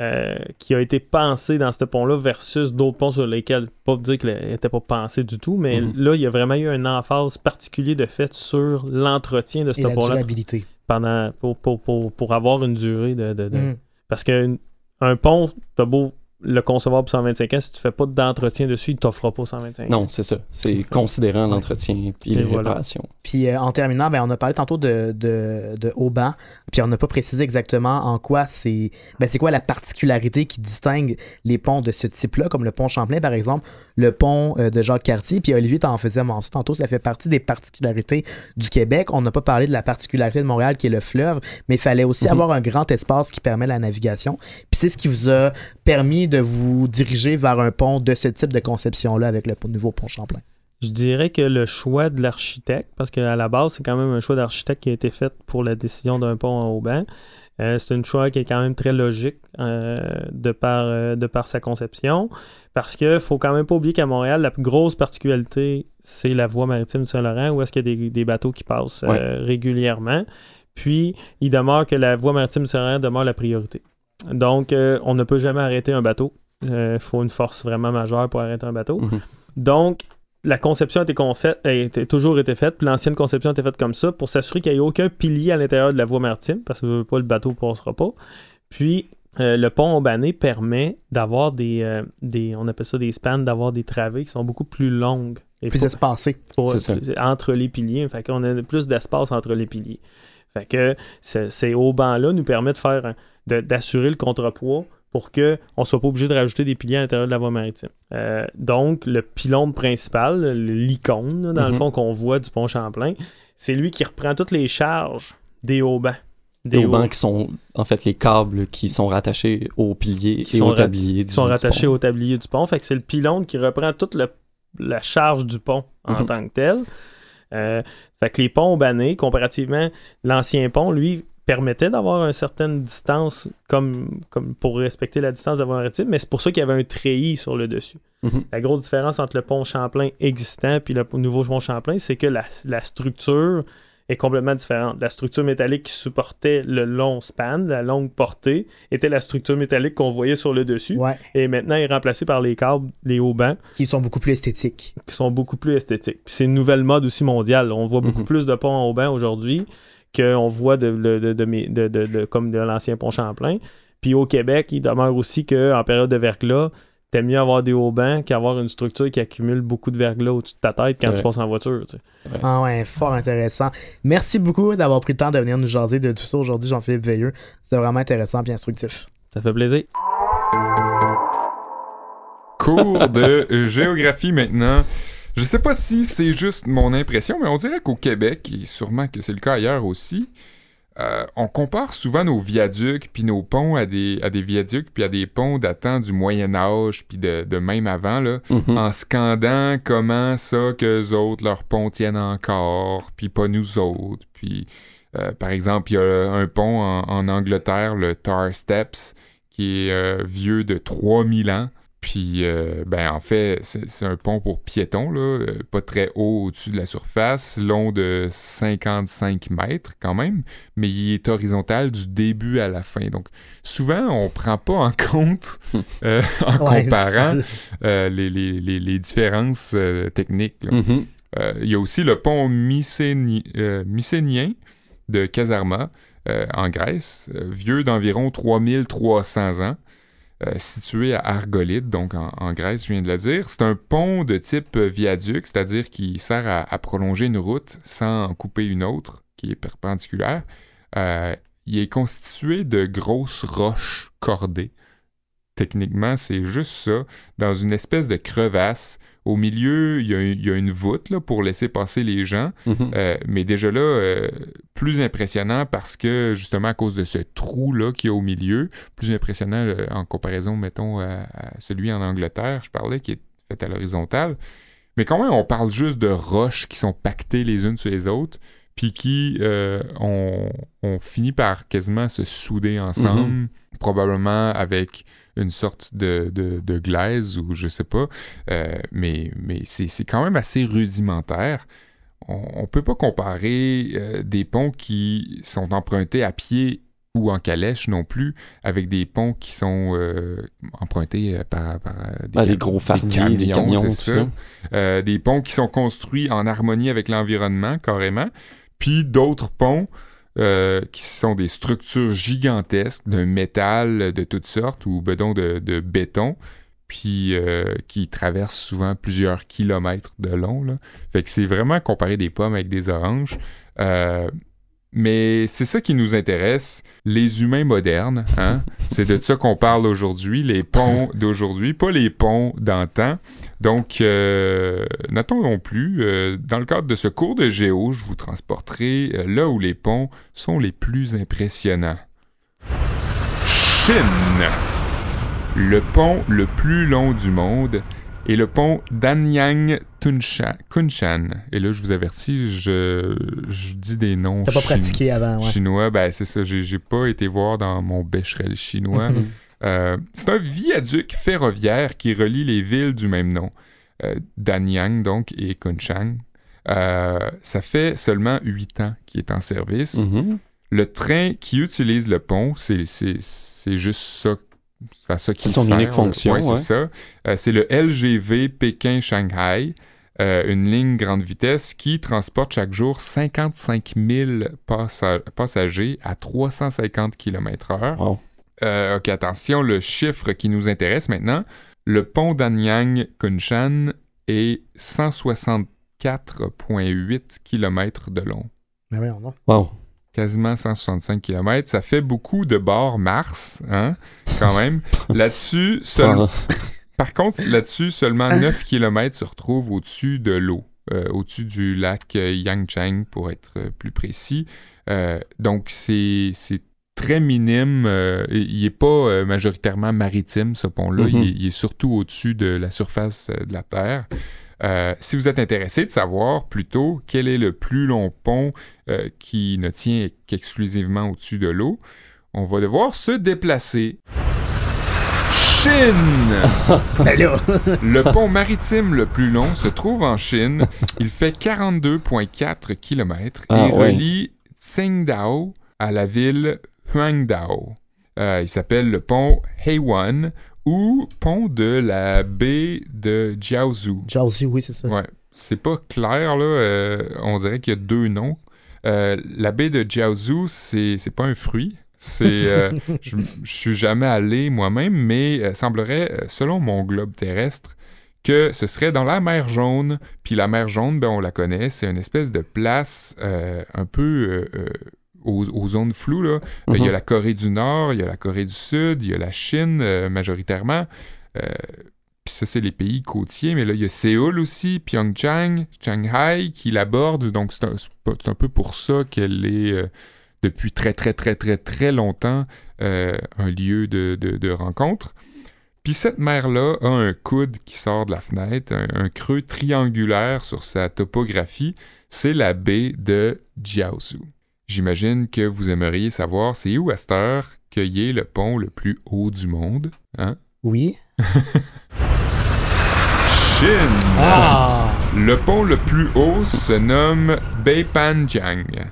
euh, qui a été pensée dans ce pont-là versus d'autres ponts sur lesquels, pas dire qu'il n'était pas pensé du tout, mais Mhm. là, il y a vraiment eu un emphase particulier de fait sur l'entretien de ce pont-là durabilité. pendant, pour, pour, pour, pour avoir une durée de... de- de- Mm. Parce qu'un un pont, t'as beau le concevoir pour 125 ans, si tu fais pas d'entretien dessus, il t'offrira pas 125 ans. Non, c'est ça. C'est considérant l'entretien et les voilà. réparations. Puis euh, en terminant, ben, on a parlé tantôt de, de, de Auban. Puis on n'a pas précisé exactement en quoi c'est. Ben, c'est quoi la particularité qui distingue les ponts de ce type-là, comme le pont Champlain, par exemple, le pont euh, de Jacques Cartier. Puis Olivier t'en faisait mention tantôt, ça fait partie des particularités du Québec. On n'a pas parlé de la particularité de Montréal qui est le fleuve, mais il fallait aussi Mhm. avoir un grand espace qui permet la navigation. Puis c'est ce qui vous a permis de vous diriger vers un pont de ce type de conception-là avec le nouveau pont Champlain. Je dirais que le choix de l'architecte, parce qu'à la base, c'est quand même un choix d'architecte qui a été fait pour la décision d'un pont en Auban. Euh, c'est un choix qui est quand même très logique euh, de, par, euh, de par sa conception. Parce que faut quand même pas oublier qu'à Montréal, la plus grosse particularité, c'est la voie maritime du Saint-Laurent, où est-ce qu'il y a des, des bateaux qui passent Ouais. régulièrement. Puis, il demeure que la voie maritime du Saint-Laurent demeure la priorité. Donc, on ne peut jamais arrêter un bateau. Il faut une force vraiment majeure pour arrêter un bateau. Mhm. Donc, la conception a, été confait- a été- toujours été faite, puis l'ancienne conception a été faite comme ça pour s'assurer qu'il n'y ait aucun pilier à l'intérieur de la voie maritime, parce que veut pas, le bateau ne passera pas. Puis, euh, le pont Aubané permet d'avoir des, euh, des, on appelle ça des spans, d'avoir des travées qui sont beaucoup plus longues. Et Puis pour- espacé. pour- C'est ça. entre les piliers. Fait qu'on a plus d'espace entre les piliers. Fait que ce- ces haubans-là nous permettent de faire d'assurer le contrepoids pour qu'on ne soit pas obligé de rajouter des piliers à l'intérieur de la voie maritime. Euh, donc, le pylône principal, l'icône, dans le Mhm. fond, qu'on voit du pont Champlain, c'est lui qui reprend toutes les charges des haubans. Des bancs qui sont en fait les câbles qui sont rattachés aux piliers Qui et aux tabliers. qui du- sont rattachés pont. au tablier du pont. Fait que c'est le pylône qui reprend toute le- la charge du pont en Mhm. tant que tel. Euh, fait que les ponts banés, comparativement, l'ancien pont, lui, permettait d'avoir une certaine distance comme, comme pour respecter la distance voie maritime, mais c'est pour ça qu'il y avait un treillis sur le dessus. Mhm. La grosse différence entre le pont Champlain existant et le nouveau pont Champlain, c'est que la, la structure est complètement différente. La structure métallique qui supportait le long span, la longue portée, était la structure métallique qu'on voyait sur le dessus. Ouais. Et maintenant, elle est remplacée par les câbles, les hauts bancs, Qui sont beaucoup plus esthétiques. qui sont beaucoup plus esthétiques. C'est une nouvelle mode aussi mondiale. On voit beaucoup Mhm. plus de ponts en haut banc aujourd'hui qu'on voit de, de, de, de mes- de- de- de- comme de l'ancien pont Champlain. Puis au Québec, il demeure aussi qu'en période de verglas, t'aimes mieux avoir des hauts bancs qu'avoir une structure qui accumule beaucoup de verglas au-dessus de ta tête quand tu passes en voiture. tu sais. Ah ouais, fort intéressant. Merci beaucoup d'avoir pris le temps de venir nous jaser de tout ça aujourd'hui, Jean-Philippe Veilleux. C'était vraiment intéressant et instructif. Ça fait plaisir. Cours de géographie maintenant. Je sais pas si c'est juste mon impression, mais on dirait qu'au Québec, et sûrement que c'est le cas ailleurs aussi, euh, on compare souvent nos viaducs puis nos ponts à des, à des viaducs puis à des ponts datant du Moyen Âge puis de, de même avant, là, Mhm. en scandant comment ça qu'eux autres, leurs ponts tiennent encore, puis pas nous autres. Puis, euh, par exemple, il y a un pont en, en Angleterre, le Tar Steps, qui est euh, vieux de 3000 ans. Puis, euh, ben, en fait, c'est un pont pour piétons, là, euh, pas très haut au-dessus de la surface, long de 55 mètres quand même, mais il est horizontal du début à la fin. Donc, souvent, on prend pas en compte, euh, en Ouais, comparant, euh, les, les- les- les différences euh, techniques. Mhm. Euh, il y a aussi le pont mycéni- euh, mycénien de Kazarma euh, en Grèce, euh, vieux d'environ 3300 ans, situé à Argolide, donc en, Grèce, je viens de le dire. C'est un pont de type euh, viaduc, c'est-à-dire qui sert à, à prolonger une route sans en couper une autre qui est perpendiculaire. Euh, il est constitué de grosses roches cordées. Techniquement, c'est juste ça, dans une espèce de crevasse. Au milieu, il y a, il y a une voûte là, pour laisser passer les gens. Mhm. Euh, mais déjà là, euh, plus impressionnant parce que justement à cause de ce trou-là qu'il y a au milieu, plus impressionnant euh, en comparaison, mettons, à, à celui en Angleterre, je parlais, qui est fait à l'horizontale. Mais quand même, on parle juste de roches qui sont pactées les unes sur les autres, puis qui ont, ont fini par quasiment se souder ensemble, probablement avec une sorte de, de, de glaise ou je sais pas. Euh, mais mais c'est quand même assez rudimentaire. On ne peut pas comparer euh, des ponts qui sont empruntés à pied ou en calèche non plus avec des ponts qui sont euh, empruntés par, par, euh, Ah, des gros fardiers, des camions, ça. ça. Des ponts qui sont construits en harmonie avec l'environnement, carrément. Puis d'autres ponts euh, qui sont des structures gigantesques de métal de toutes sortes ou bedon de, béton, puis euh, qui traversent souvent plusieurs kilomètres de long. Là. Fait que c'est vraiment comparer des pommes avec des oranges. Euh, mais c'est ça qui nous intéresse, les humains modernes. Hein? c'est de ça qu'on parle aujourd'hui, les ponts d'aujourd'hui, pas les ponts d'antan. Donc, euh, n'attendons plus. Euh, dans le cadre de ce cours de géo, je vous transporterai euh, là où les ponts sont les plus impressionnants. Chine. Le pont le plus long du monde est le pont Danyang Kunshan. Et là, je vous avertis, je, je dis des noms T'as pas chinois. pratiqué avant, ouais. Chinois, ben c'est ça, j'ai pas été voir dans mon bécherel chinois. Mhm. Euh, c'est un viaduc ferroviaire qui relie les villes du même nom, euh, Danyang donc et Kunshan. Euh, ça fait seulement 8 ans qu'il est en service. Mhm. Le train qui utilise le pont, c'est c'est- c'est juste ça. C'est à ça qu'il C'est son unique fonction, Ouais, c'est ça. Euh, c'est le LGV Pékin-Shanghai, euh, une ligne grande vitesse qui transporte chaque jour 55 000 passa- passagers à 350 km/h. Wow. Euh, ok, attention, le chiffre qui nous intéresse maintenant. Le pont d'Anyang Kunshan est 164,8 km de long. Mais donc. Wow. Quasiment 165 km. Ça fait beaucoup de bords Mars, hein, quand même. Là-dessus, seul- par contre, là-dessus, seulement 9 km se retrouvent au-dessus de l'eau, euh, au-dessus du lac euh, Yangcheng, pour être euh, plus précis. Euh, donc, c'est très minime. euh, il n'est pas majoritairement maritime, ce pont-là. Mhm. il, est- il est surtout au-dessus de la surface de la Terre. Euh, si vous êtes intéressé de savoir plutôt quel est le plus long pont euh, qui ne tient qu'exclusivement au-dessus de l'eau, on va devoir se déplacer. Chine! Ben Le pont maritime le plus long se trouve en Chine. Il fait 42,4 km et Ah, relie Tsingtao à la ville Huangdao. Euh, il s'appelle le pont Heiwan ou pont de la baie de Jiaozhou. Jiaozi, oui, c'est ça. Ouais, c'est pas clair, là. euh, on dirait qu'il y a deux noms. Euh, la baie de Jiaozhou, c'est pas un fruit. C'est, euh, je, je suis jamais allé moi-même, mais semblerait, selon mon globe terrestre, que ce serait dans la mer Jaune. Puis la mer Jaune, ben, on la connaît, c'est une espèce de place un peu aux, aux zones floues. Là. Euh, Il y a Mhm. la Corée du Nord, il y a la Corée du Sud, il y a la Chine euh, majoritairement. Euh, puis ça, c'est les pays côtiers, mais là, il y a Séoul aussi, Pyeongchang, Shanghai qui l'abordent. Donc, c'est un, peu pour ça qu'elle est, euh, depuis très, très, très, très, très longtemps, euh, un lieu de, de- de rencontre. Puis cette mer-là a un coude qui sort de la fenêtre, un, un creux triangulaire sur sa topographie. C'est la baie de Jiaozhou. J'imagine que vous aimeriez savoir c'est où à cette heure qu'il y ait le pont le plus haut du monde. Hein? Oui. Chine! Ah! Le pont le plus haut se nomme Beipanjiang.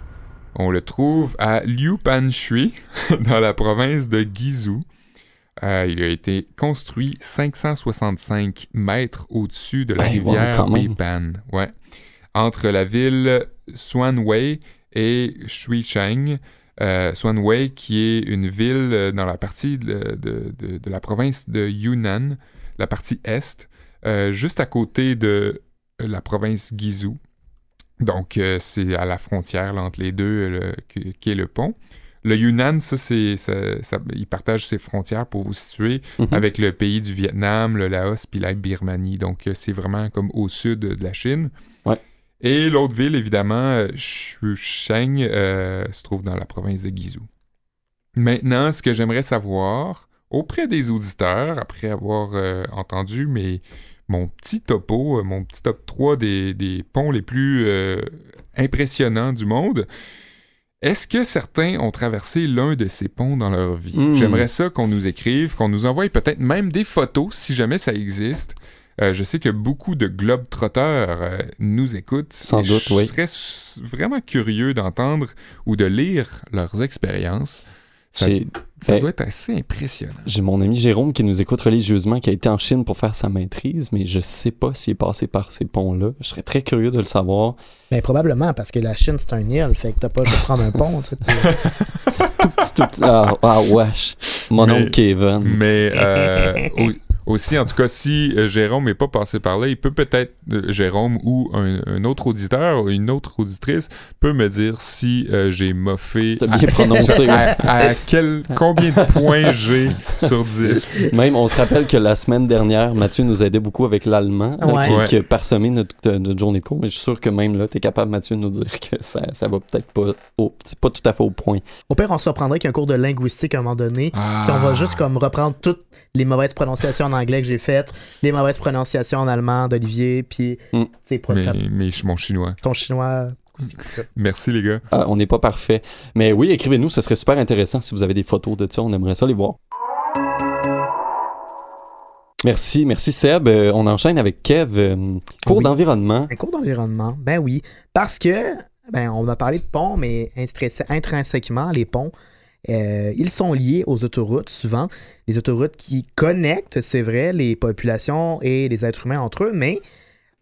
On le trouve à Liupanshui, dans la province de Guizhou. Euh, il a été construit 565 mètres au-dessus de la rivière. Beipan. Ouais. Entre la ville Xuanwei et Shuicheng. Euh, Xuanwei, qui est une ville euh, dans la partie de, de- de- de la province de Yunnan, la partie est, euh, juste à côté de la province Guizhou. Donc, euh, c'est à la frontière là, entre les deux le- qui, est le pont. Le Yunnan, ça, c'est, ça, ça- il partage ses frontières pour vous situer Mhm. avec le pays du Vietnam, le Laos puis la Birmanie. Donc, c'est vraiment comme au sud de la Chine. Et l'autre ville, évidemment, euh, Shusheng, euh, se trouve dans la province de Guizhou. Maintenant, ce que j'aimerais savoir auprès des auditeurs, après avoir euh, entendu mes, mon petit topo, euh, mon petit top 3 des, des ponts les plus euh, impressionnants du monde, est-ce que certains ont traversé l'un de ces ponts dans leur vie? Hmm. J'aimerais ça qu'on nous écrive, qu'on nous envoie peut-être même des photos si jamais ça existe. Euh, je sais que beaucoup de globetrotters euh, nous écoutent. Sans et doute, je oui. serais s- vraiment curieux d'entendre ou de lire leurs expériences. Ça, ben, doit être assez impressionnant. j'ai mon ami Jérôme qui nous écoute religieusement, qui a été en Chine pour faire sa maîtrise, mais je sais pas s'il est passé par ces ponts-là. Je serais très curieux de le savoir. Ben, probablement, parce que la Chine, c'est un île, fait que t'as pas de prendre un pont. Tout petit, tout petit. Ah, ah wesh. Mon Mais- oncle Kevin. Mais euh, aussi, en tout cas, si euh, Jérôme n'est pas passé par là, il peut peut-être, euh, Jérôme ou un, un autre auditeur ou une autre auditrice peut me dire si euh, j'ai moffé. À- bien prononcé. à, à quel, combien de points j'ai sur 10. Même, on se rappelle que la semaine dernière, Mathieu nous aidait beaucoup avec l'allemand, Ouais. qui, Ouais. qui a parsemé notre, notre journée de cours. Mais je suis sûr que même là, tu es capable, Mathieu, de nous dire que ça, ça va peut-être pas, au, c'est pas tout à fait au point. Au pire, on se reprendrait qu'un cours de linguistique à un moment donné. Ah. Puis on va juste comme reprendre toutes les mauvaises prononciations en anglais que j'ai faites, les mauvaises prononciations en allemand d'Olivier, puis Mm. sais, pour Mais, mais je- mon chinois. ton chinois. Merci, les gars. Ah, on n'est pas parfait. Mais oui, écrivez-nous, ce serait super intéressant si vous avez des photos de ça. On aimerait ça les voir. Merci, merci Seb. Euh, on enchaîne avec Kev. euh, cours Oui. d'environnement. Un cours d'environnement, ben oui. Parce que, ben, on a parlé de ponts, mais intrins- intrinsèquement, les ponts, euh, ils sont liés aux autoroutes, souvent. Les autoroutes qui connectent, c'est vrai, les populations et les êtres humains entre eux, mais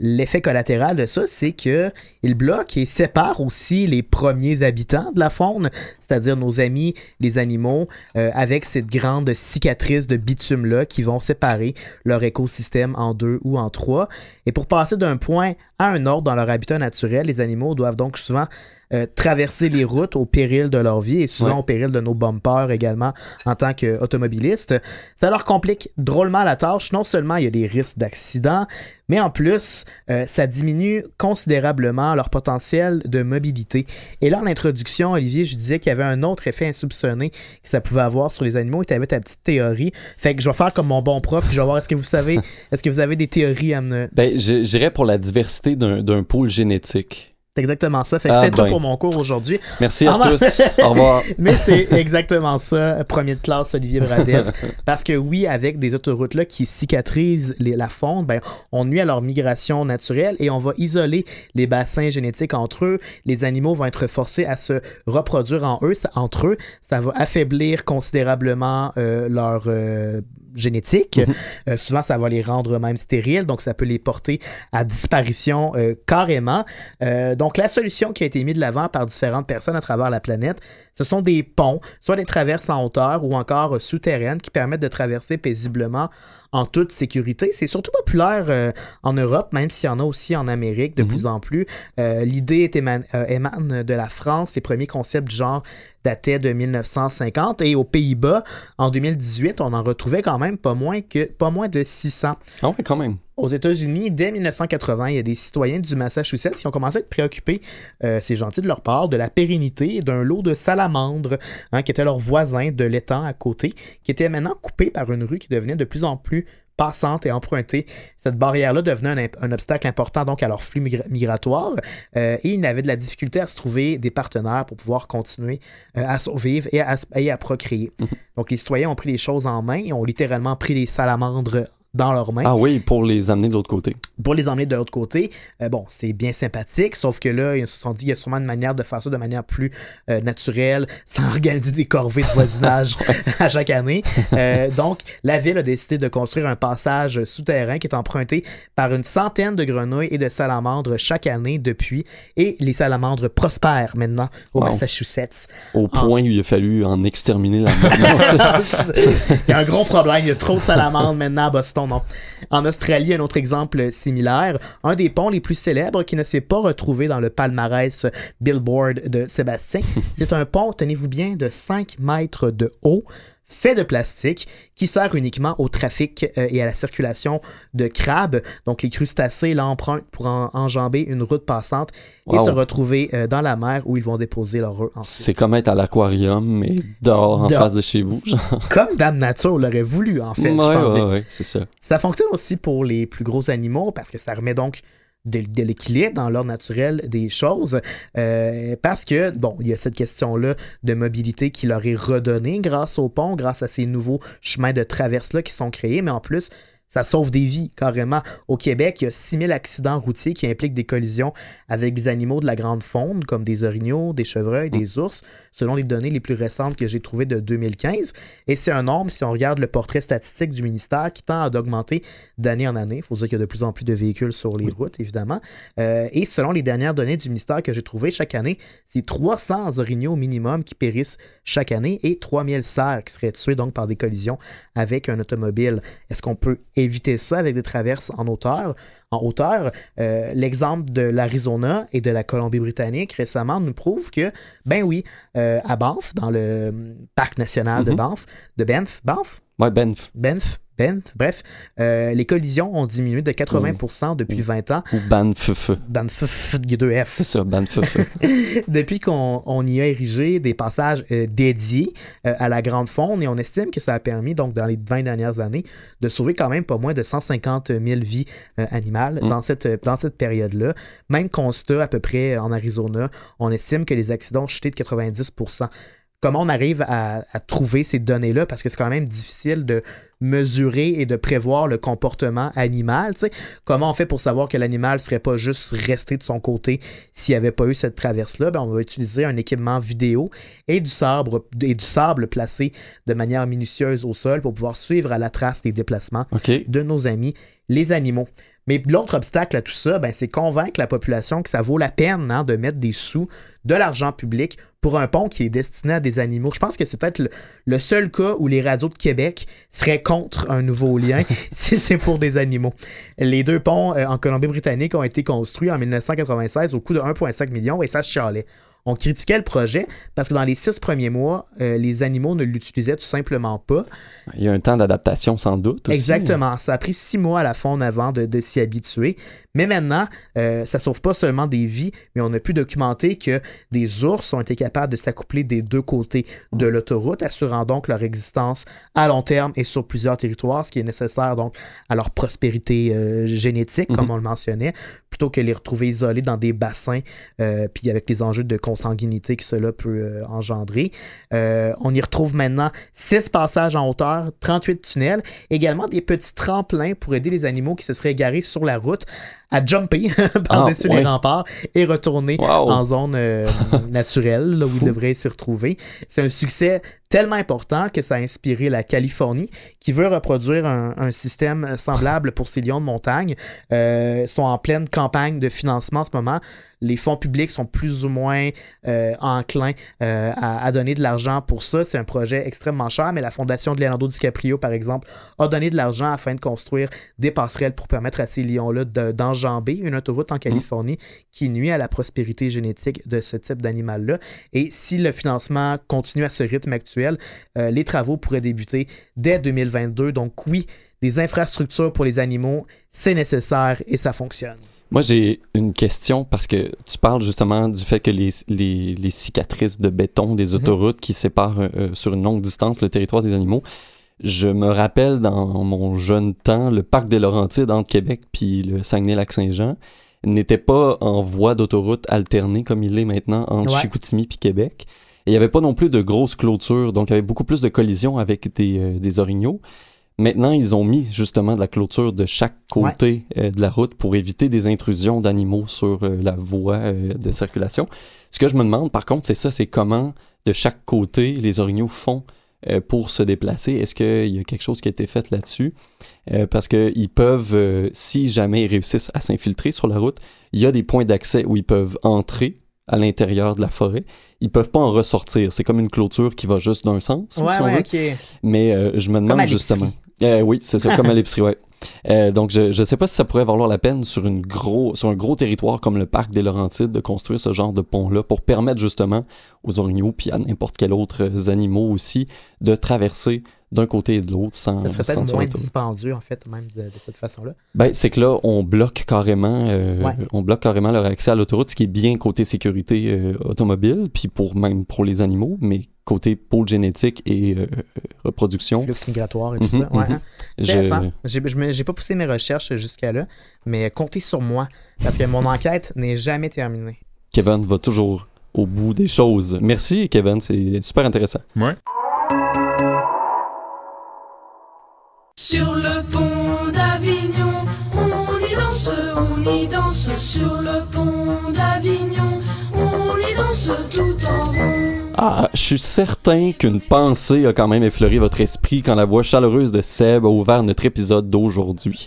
l'effet collatéral de ça, c'est que ils bloquent et séparent aussi les premiers habitants de la faune, c'est-à-dire nos amis, les animaux, euh, avec cette grande cicatrice de bitume-là qui vont séparer leur écosystème en deux ou en trois. Et pour passer d'un point à un autre dans leur habitat naturel, les animaux doivent donc souvent euh, traverser les routes au péril de leur vie et souvent Ouais. au péril de nos bumpers également en tant qu'automobilistes. Ça leur complique drôlement la tâche. Non seulement il y a des risques d'accident, mais en plus, euh, ça diminue considérablement leur potentiel de mobilité. Et là, en introduction, Olivier, je disais qu'il y avait un autre effet insoupçonné que ça pouvait avoir sur les animaux et tu avais ta petite théorie. Fait que je vais faire comme mon bon prof, puis je vais voir est-ce que vous savez, est-ce que vous avez des théories à me, Ben, j'irais pour la diversité d'un d'un pôle génétique. C'est exactement ça. Fait que Ah c'était tout ben. pour mon cours aujourd'hui. Merci à tous. Au revoir. Mais c'est exactement ça, premier de classe, Olivier Bradette. Parce que oui, avec des autoroutes-là qui cicatrisent les- la faune, ben, on nuit à leur migration naturelle et on va isoler les bassins génétiques entre eux. Les animaux vont être forcés à se reproduire en eux, ça- entre eux. Ça va affaiblir considérablement euh, leur euh, génétique. Mhm. Euh, souvent, ça va les rendre même stériles, donc ça peut les porter à disparition euh, carrément. Euh, donc, la solution qui a été mise de l'avant par différentes personnes à travers la planète, ce sont des ponts, soit des traverses en hauteur ou encore souterraines qui permettent de traverser paisiblement en toute sécurité. C'est surtout populaire euh, en Europe, même s'il y en a aussi en Amérique de Mhm. plus en plus. Euh, L'idée éman- euh, émane de la France. Les premiers concepts du genre dataient de 1950 et aux Pays-Bas, en 2018, on en retrouvait quand même pas moins, que, pas moins de 600. Ah ouais, quand même. Aux États-Unis, dès 1980, il y a des citoyens du Massachusetts qui ont commencé à être préoccupés, euh, c'est gentil de leur part, de la pérennité d'un lot de salamandres hein, qui étaient leurs voisins de l'étang à côté, qui étaient maintenant coupés par une rue qui devenait de plus en plus passante et empruntée. Cette barrière-là devenait un, obstacle important donc à leur flux migra- migratoire euh, et ils avaient de la difficulté à se trouver des partenaires pour pouvoir continuer euh, à survivre et à, et à procréer. Donc les citoyens ont pris les choses en main, ils ont littéralement pris les salamandres dans leurs mains Ah oui, pour les amener de l'autre côté. pour les emmener de l'autre côté. Euh, bon, c'est bien sympathique, sauf que là, ils se sont dit qu'il y a sûrement une manière de faire ça de manière plus euh, naturelle, sans organiser des corvées de voisinage à chaque année. Euh, donc, la ville a décidé de construire un passage souterrain qui est emprunté par une centaine de grenouilles et de salamandres chaque année depuis. Et les salamandres prospèrent maintenant au Wow. Massachusetts. Au point où il a fallu en exterminer la il y a un gros problème. Il y a trop de salamandres maintenant à Boston. En Australie, un autre exemple similaire. Un des ponts les plus célèbres qui ne s'est pas retrouvé dans le palmarès Billboard de Sébastien. C'est un pont, tenez-vous bien, de 5 mètres de haut fait de plastique qui sert uniquement au trafic euh, et à la circulation de crabes. Donc les crustacés l'empruntent pour en- enjamber une route passante et Wow. se retrouver euh, dans la mer où ils vont déposer leur œufs. C'est comme être à l'aquarium, mais dehors, en face de chez vous. genre. Comme Dame Nature l'aurait voulu, en fait. je ouais, pense ouais, bien. ouais, c'est ça. Ça fonctionne aussi pour les plus gros animaux parce que ça remet donc de, l'équilibre dans l'ordre naturel des choses. Euh, parce que, bon, il y a cette question-là de mobilité qui leur est redonnée grâce au pont, grâce à ces nouveaux chemins de traverse-là qui sont créés, mais en plus, ça sauve des vies, carrément. Au Québec, il y a 6000 accidents routiers qui impliquent des collisions avec des animaux de la grande faune, comme des orignaux, des chevreuils, des ours, selon les données les plus récentes que j'ai trouvées de 2015. Et c'est un nombre, si on regarde le portrait statistique du ministère, qui tend à d'augmenter d'année en année. Il faut dire qu'il y a de plus en plus de véhicules sur les routes, évidemment. Euh, et selon les dernières données du ministère que j'ai trouvées chaque année, c'est 300 orignaux au minimum qui périssent chaque année et 3000 cerfs qui seraient tués donc par des collisions avec un automobile. Est-ce qu'on peut éviter ça avec des traverses en hauteur. En hauteur, Euh, l'exemple de l'Arizona et de la Colombie-Britannique récemment nous prouve que, ben oui, euh, à Banff, dans le euh, parc national de Mhm. Banff, de Banff, Banff, Ouais, Benf Banff, Banff, bref, euh, les collisions ont diminué de 80% depuis 20 ans. ou Banff. Banff, il y a deux F. C'est ça, Banff. Depuis qu'on on y a érigé des passages euh, dédiés euh, à la grande faune et on estime que ça a permis, donc dans les 20 dernières années, de sauver quand même pas moins de 150 000 vies animales Mm. dans cette, dans cette période-là. Même constat à peu près en Arizona, on estime que les accidents ont chuté de 90 Comment on arrive à, à trouver ces données-là? Parce que c'est quand même difficile de mesurer et de prévoir le comportement animal. Comment on fait pour savoir que l'animal serait pas juste resté de son côté s'il n'y avait pas eu cette traverse-là? Ben, on va utiliser un équipement vidéo et du, sable, et du sable placé de manière minutieuse au sol pour pouvoir suivre à la trace des déplacements de nos amis, les animaux. Mais l'autre obstacle à tout ça, ben, c'est convaincre la population que ça vaut la peine hein, de mettre des sous, de l'argent public pour un pont qui est destiné à des animaux. Je pense que c'est peut-être le, le seul cas où les radios de Québec seraient contre un nouveau lien si c'est pour des animaux. Les deux ponts euh, en Colombie-Britannique ont été construits en 1996 au coût de 1,5 million et ça se chialait. On critiquait le projet parce que dans les six premiers mois, euh, les animaux ne l'utilisaient tout simplement pas. Il y a un temps d'adaptation sans doute aussi. Exactement. Ça a pris six mois à la fonde avant de, de s'y habituer. Mais maintenant, euh, ça sauve pas seulement des vies, mais on a pu documenter que des ours ont été capables de s'accoupler des deux côtés de l'autoroute, assurant donc leur existence à long terme et sur plusieurs territoires, ce qui est nécessaire donc à leur prospérité euh, génétique, comme Mhm. on le mentionnait, plutôt que les retrouver isolés dans des bassins, euh, puis avec les enjeux de consanguinité que cela peut euh, engendrer. Euh, on y retrouve maintenant six passages en hauteur, 38 tunnels, également des petits tremplins pour aider les animaux qui se seraient garés sur la route à jumper par-dessus Ah, ouais. les remparts et retourner Wow. en zone euh, naturelle, là où Fou. ils devraient s'y retrouver. C'est un succès tellement important que ça a inspiré la Californie, qui veut reproduire un, un système semblable pour ces lions de montagne. Euh, ils sont en pleine campagne de financement en ce moment. Les fonds publics sont plus ou moins euh, enclins euh, à, à donner de l'argent pour ça. C'est un projet extrêmement cher, mais la fondation de Leonardo DiCaprio, par exemple, a donné de l'argent afin de construire des passerelles pour permettre à ces lions-là de- d'enjamber une autoroute en Californie qui nuit à la prospérité génétique de ce type d'animal-là. Et si le financement continue à ce rythme actuel, euh, les travaux pourraient débuter dès 2022. Donc oui, des infrastructures pour les animaux, c'est nécessaire et ça fonctionne. Moi, j'ai une question parce que tu parles justement du fait que les, les, les cicatrices de béton des Mhm. autoroutes qui séparent euh, sur une longue distance le territoire des animaux. Je me rappelle dans mon jeune temps, le parc des Laurentides entre Québec puis le Saguenay-Lac-Saint-Jean n'était pas en voie d'autoroute alternée comme il est maintenant entre Ouais. Chicoutimi puis Québec. Et il n'y avait pas non plus de grosses clôtures, donc il y avait beaucoup plus de collisions avec des, euh, des orignaux. Maintenant, ils ont mis justement de la clôture de chaque côté euh, de la route pour éviter des intrusions d'animaux sur euh, la voie euh, de circulation. Ce que je me demande, par contre, c'est ça, c'est comment de chaque côté les orignaux font pour se déplacer? Est-ce qu'il y a quelque chose qui a été fait là-dessus? Parce qu'ils peuvent, si jamais ils réussissent à s'infiltrer sur la route, il y a des points d'accès où ils peuvent entrer à l'intérieur de la forêt. Ils peuvent pas en ressortir. C'est comme une clôture qui va juste d'un sens, si on veut. ok. Mais euh, je me demande justement. Euh, oui, c'est ça, comme à l'épicerie, ouais. Euh, donc, je ne sais pas si ça pourrait valoir la peine sur, une gros, sur un gros territoire comme le parc des Laurentides de construire ce genre de pont-là pour permettre justement aux orignaux puis à n'importe quel autre euh, animaux aussi de traverser d'un côté et de l'autre sans Ça serait peut-être moins dispendieux, en fait, même de, de cette façon-là. Ben, c'est que là, on bloque carrément, euh, Ouais. on bloque carrément leur accès à l'autoroute, ce qui est bien côté sécurité euh, automobile, puis pour même pour les animaux, mais côté pôle génétique et euh, reproduction. Flux migratoire et tout Mhm, ça. Ouais, mhm. hein. Je- Intéressant. J'ai je j'ai pas poussé mes recherches jusqu'à là, mais comptez sur moi, parce que mon enquête n'est jamais terminée. Kevin va toujours au bout des choses. Merci, Kevin, c'est super intéressant. Ouais. Sur le pont d'Avignon, on y danse, on y danse. Sur le pont d'Avignon, on y danse tout en rond. Ah, je suis certain qu'une pensée a quand même effleuré votre esprit quand la voix chaleureuse de Seb a ouvert notre épisode d'aujourd'hui.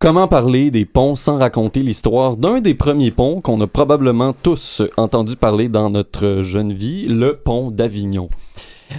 Comment parler des ponts sans raconter l'histoire d'un des premiers ponts qu'on a probablement tous entendu parler dans notre jeune vie, le pont d'Avignon?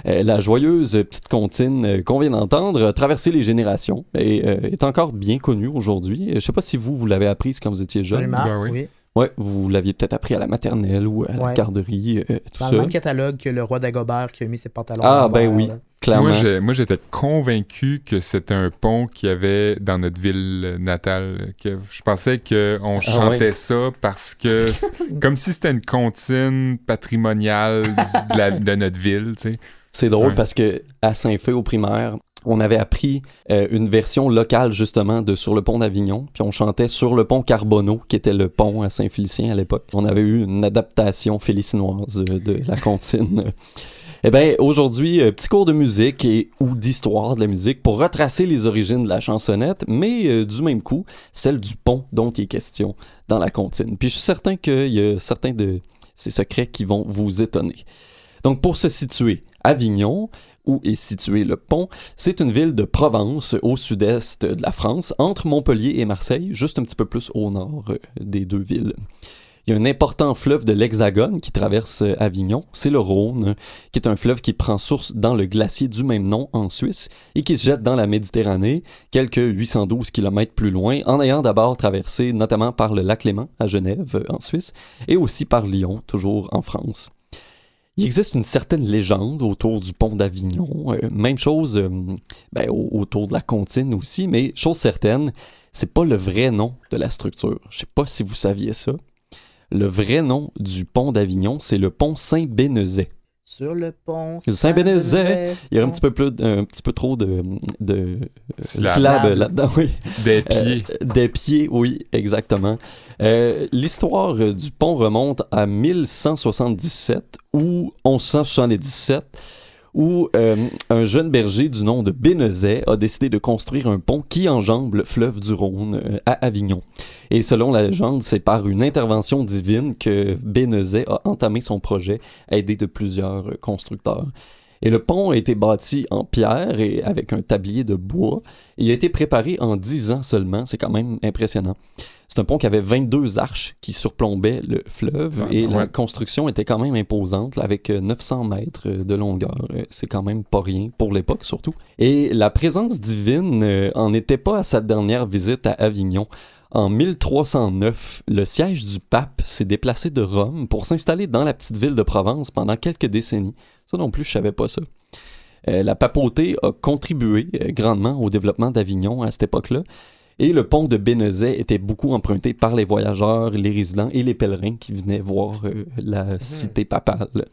Euh, la joyeuse petite comptine euh, qu'on vient d'entendre a traversé les générations et euh, est encore bien connue aujourd'hui. Je sais pas si vous, vous l'avez apprise quand vous étiez jeune. Absolument, Ben oui. oui. Ouais, vous l'aviez peut-être appris à la maternelle ou à la garderie, euh, tout Dans ça. le même catalogue que le roi d'Agobert qui a mis ses pantalons Ah, ben oui. là. Clairement. Moi, j'ai- moi, j'étais convaincu que c'était un pont qu'il y avait dans notre ville natale. Que je pensais qu'on chantait ouais. ça parce que, comme si c'était une comptine patrimoniale de, la- de notre ville, tu sais. C'est drôle Ouais. parce que à Saint-Feu au primaire, on avait appris euh, une version locale justement de Sur le pont d'Avignon, puis on chantait Sur le pont Carbonneau, qui était le pont à Saint-Félicien à l'époque. On avait eu une adaptation félicinoise de la comptine. Eh bien, aujourd'hui, euh, petit cours de musique et ou d'histoire de la musique pour retracer les origines de la chansonnette, mais euh, du même coup, celle du pont dont il est question dans la comptine. Puis je suis certain qu'il y a certains de ces secrets qui vont vous étonner. Donc, pour se situer, Avignon, où est situé le pont, c'est une ville de Provence au sud-est de la France, entre Montpellier et Marseille, juste un petit peu plus au nord euh, des deux villes. Il y a un important fleuve de l'Hexagone qui traverse euh, Avignon, c'est le Rhône, qui est un fleuve qui prend source dans le glacier du même nom en Suisse et qui se jette dans la Méditerranée, quelques 812 km plus loin, en ayant d'abord traversé notamment par le lac Léman à Genève, euh, en Suisse, et aussi par Lyon, toujours en France. Il existe une certaine légende autour du pont d'Avignon. Euh, même chose euh, ben, au- autour de la comptine aussi, mais chose certaine, c'est pas le vrai nom de la structure. Je sais pas si vous saviez ça. Le vrai nom du pont d'Avignon, c'est le pont Saint-Bénezet. Sur le pont. Saint-Bénézet. Il y a un petit peu, plus, un petit peu trop de, de Syllabes. là-dedans, oui. Des pieds. Euh, des pieds, oui, exactement. Euh, L'histoire du pont remonte à 1177 ou 1177, où euh, un jeune berger du nom de Bénezet a décidé de construire un pont qui enjambe le fleuve du Rhône euh, à Avignon. Et selon la légende, c'est par une intervention divine que Bénezet a entamé son projet, aidé de plusieurs euh, constructeurs. Et le pont a été bâti en pierre et avec un tablier de bois. Il a été préparé en 10 ans seulement, c'est quand même impressionnant. C'est un pont qui avait 22 arches qui surplombaient le fleuve Ouais, et la ouais. construction était quand même imposante, là, avec euh, 900 mètres euh, de longueur. Euh, C'est quand même pas rien, pour l'époque surtout. Et la présence divine euh, en était pas à sa dernière visite à Avignon. En 1309, le siège du pape s'est déplacé de Rome pour s'installer dans la petite ville de Provence pendant quelques décennies. Ça non plus, je savais pas ça. Euh, la papauté a contribué euh, grandement au développement d'Avignon à cette époque-là. Et le pont de Bénezet était beaucoup emprunté par les voyageurs, les résidents et les pèlerins qui venaient voir euh, la cité papale.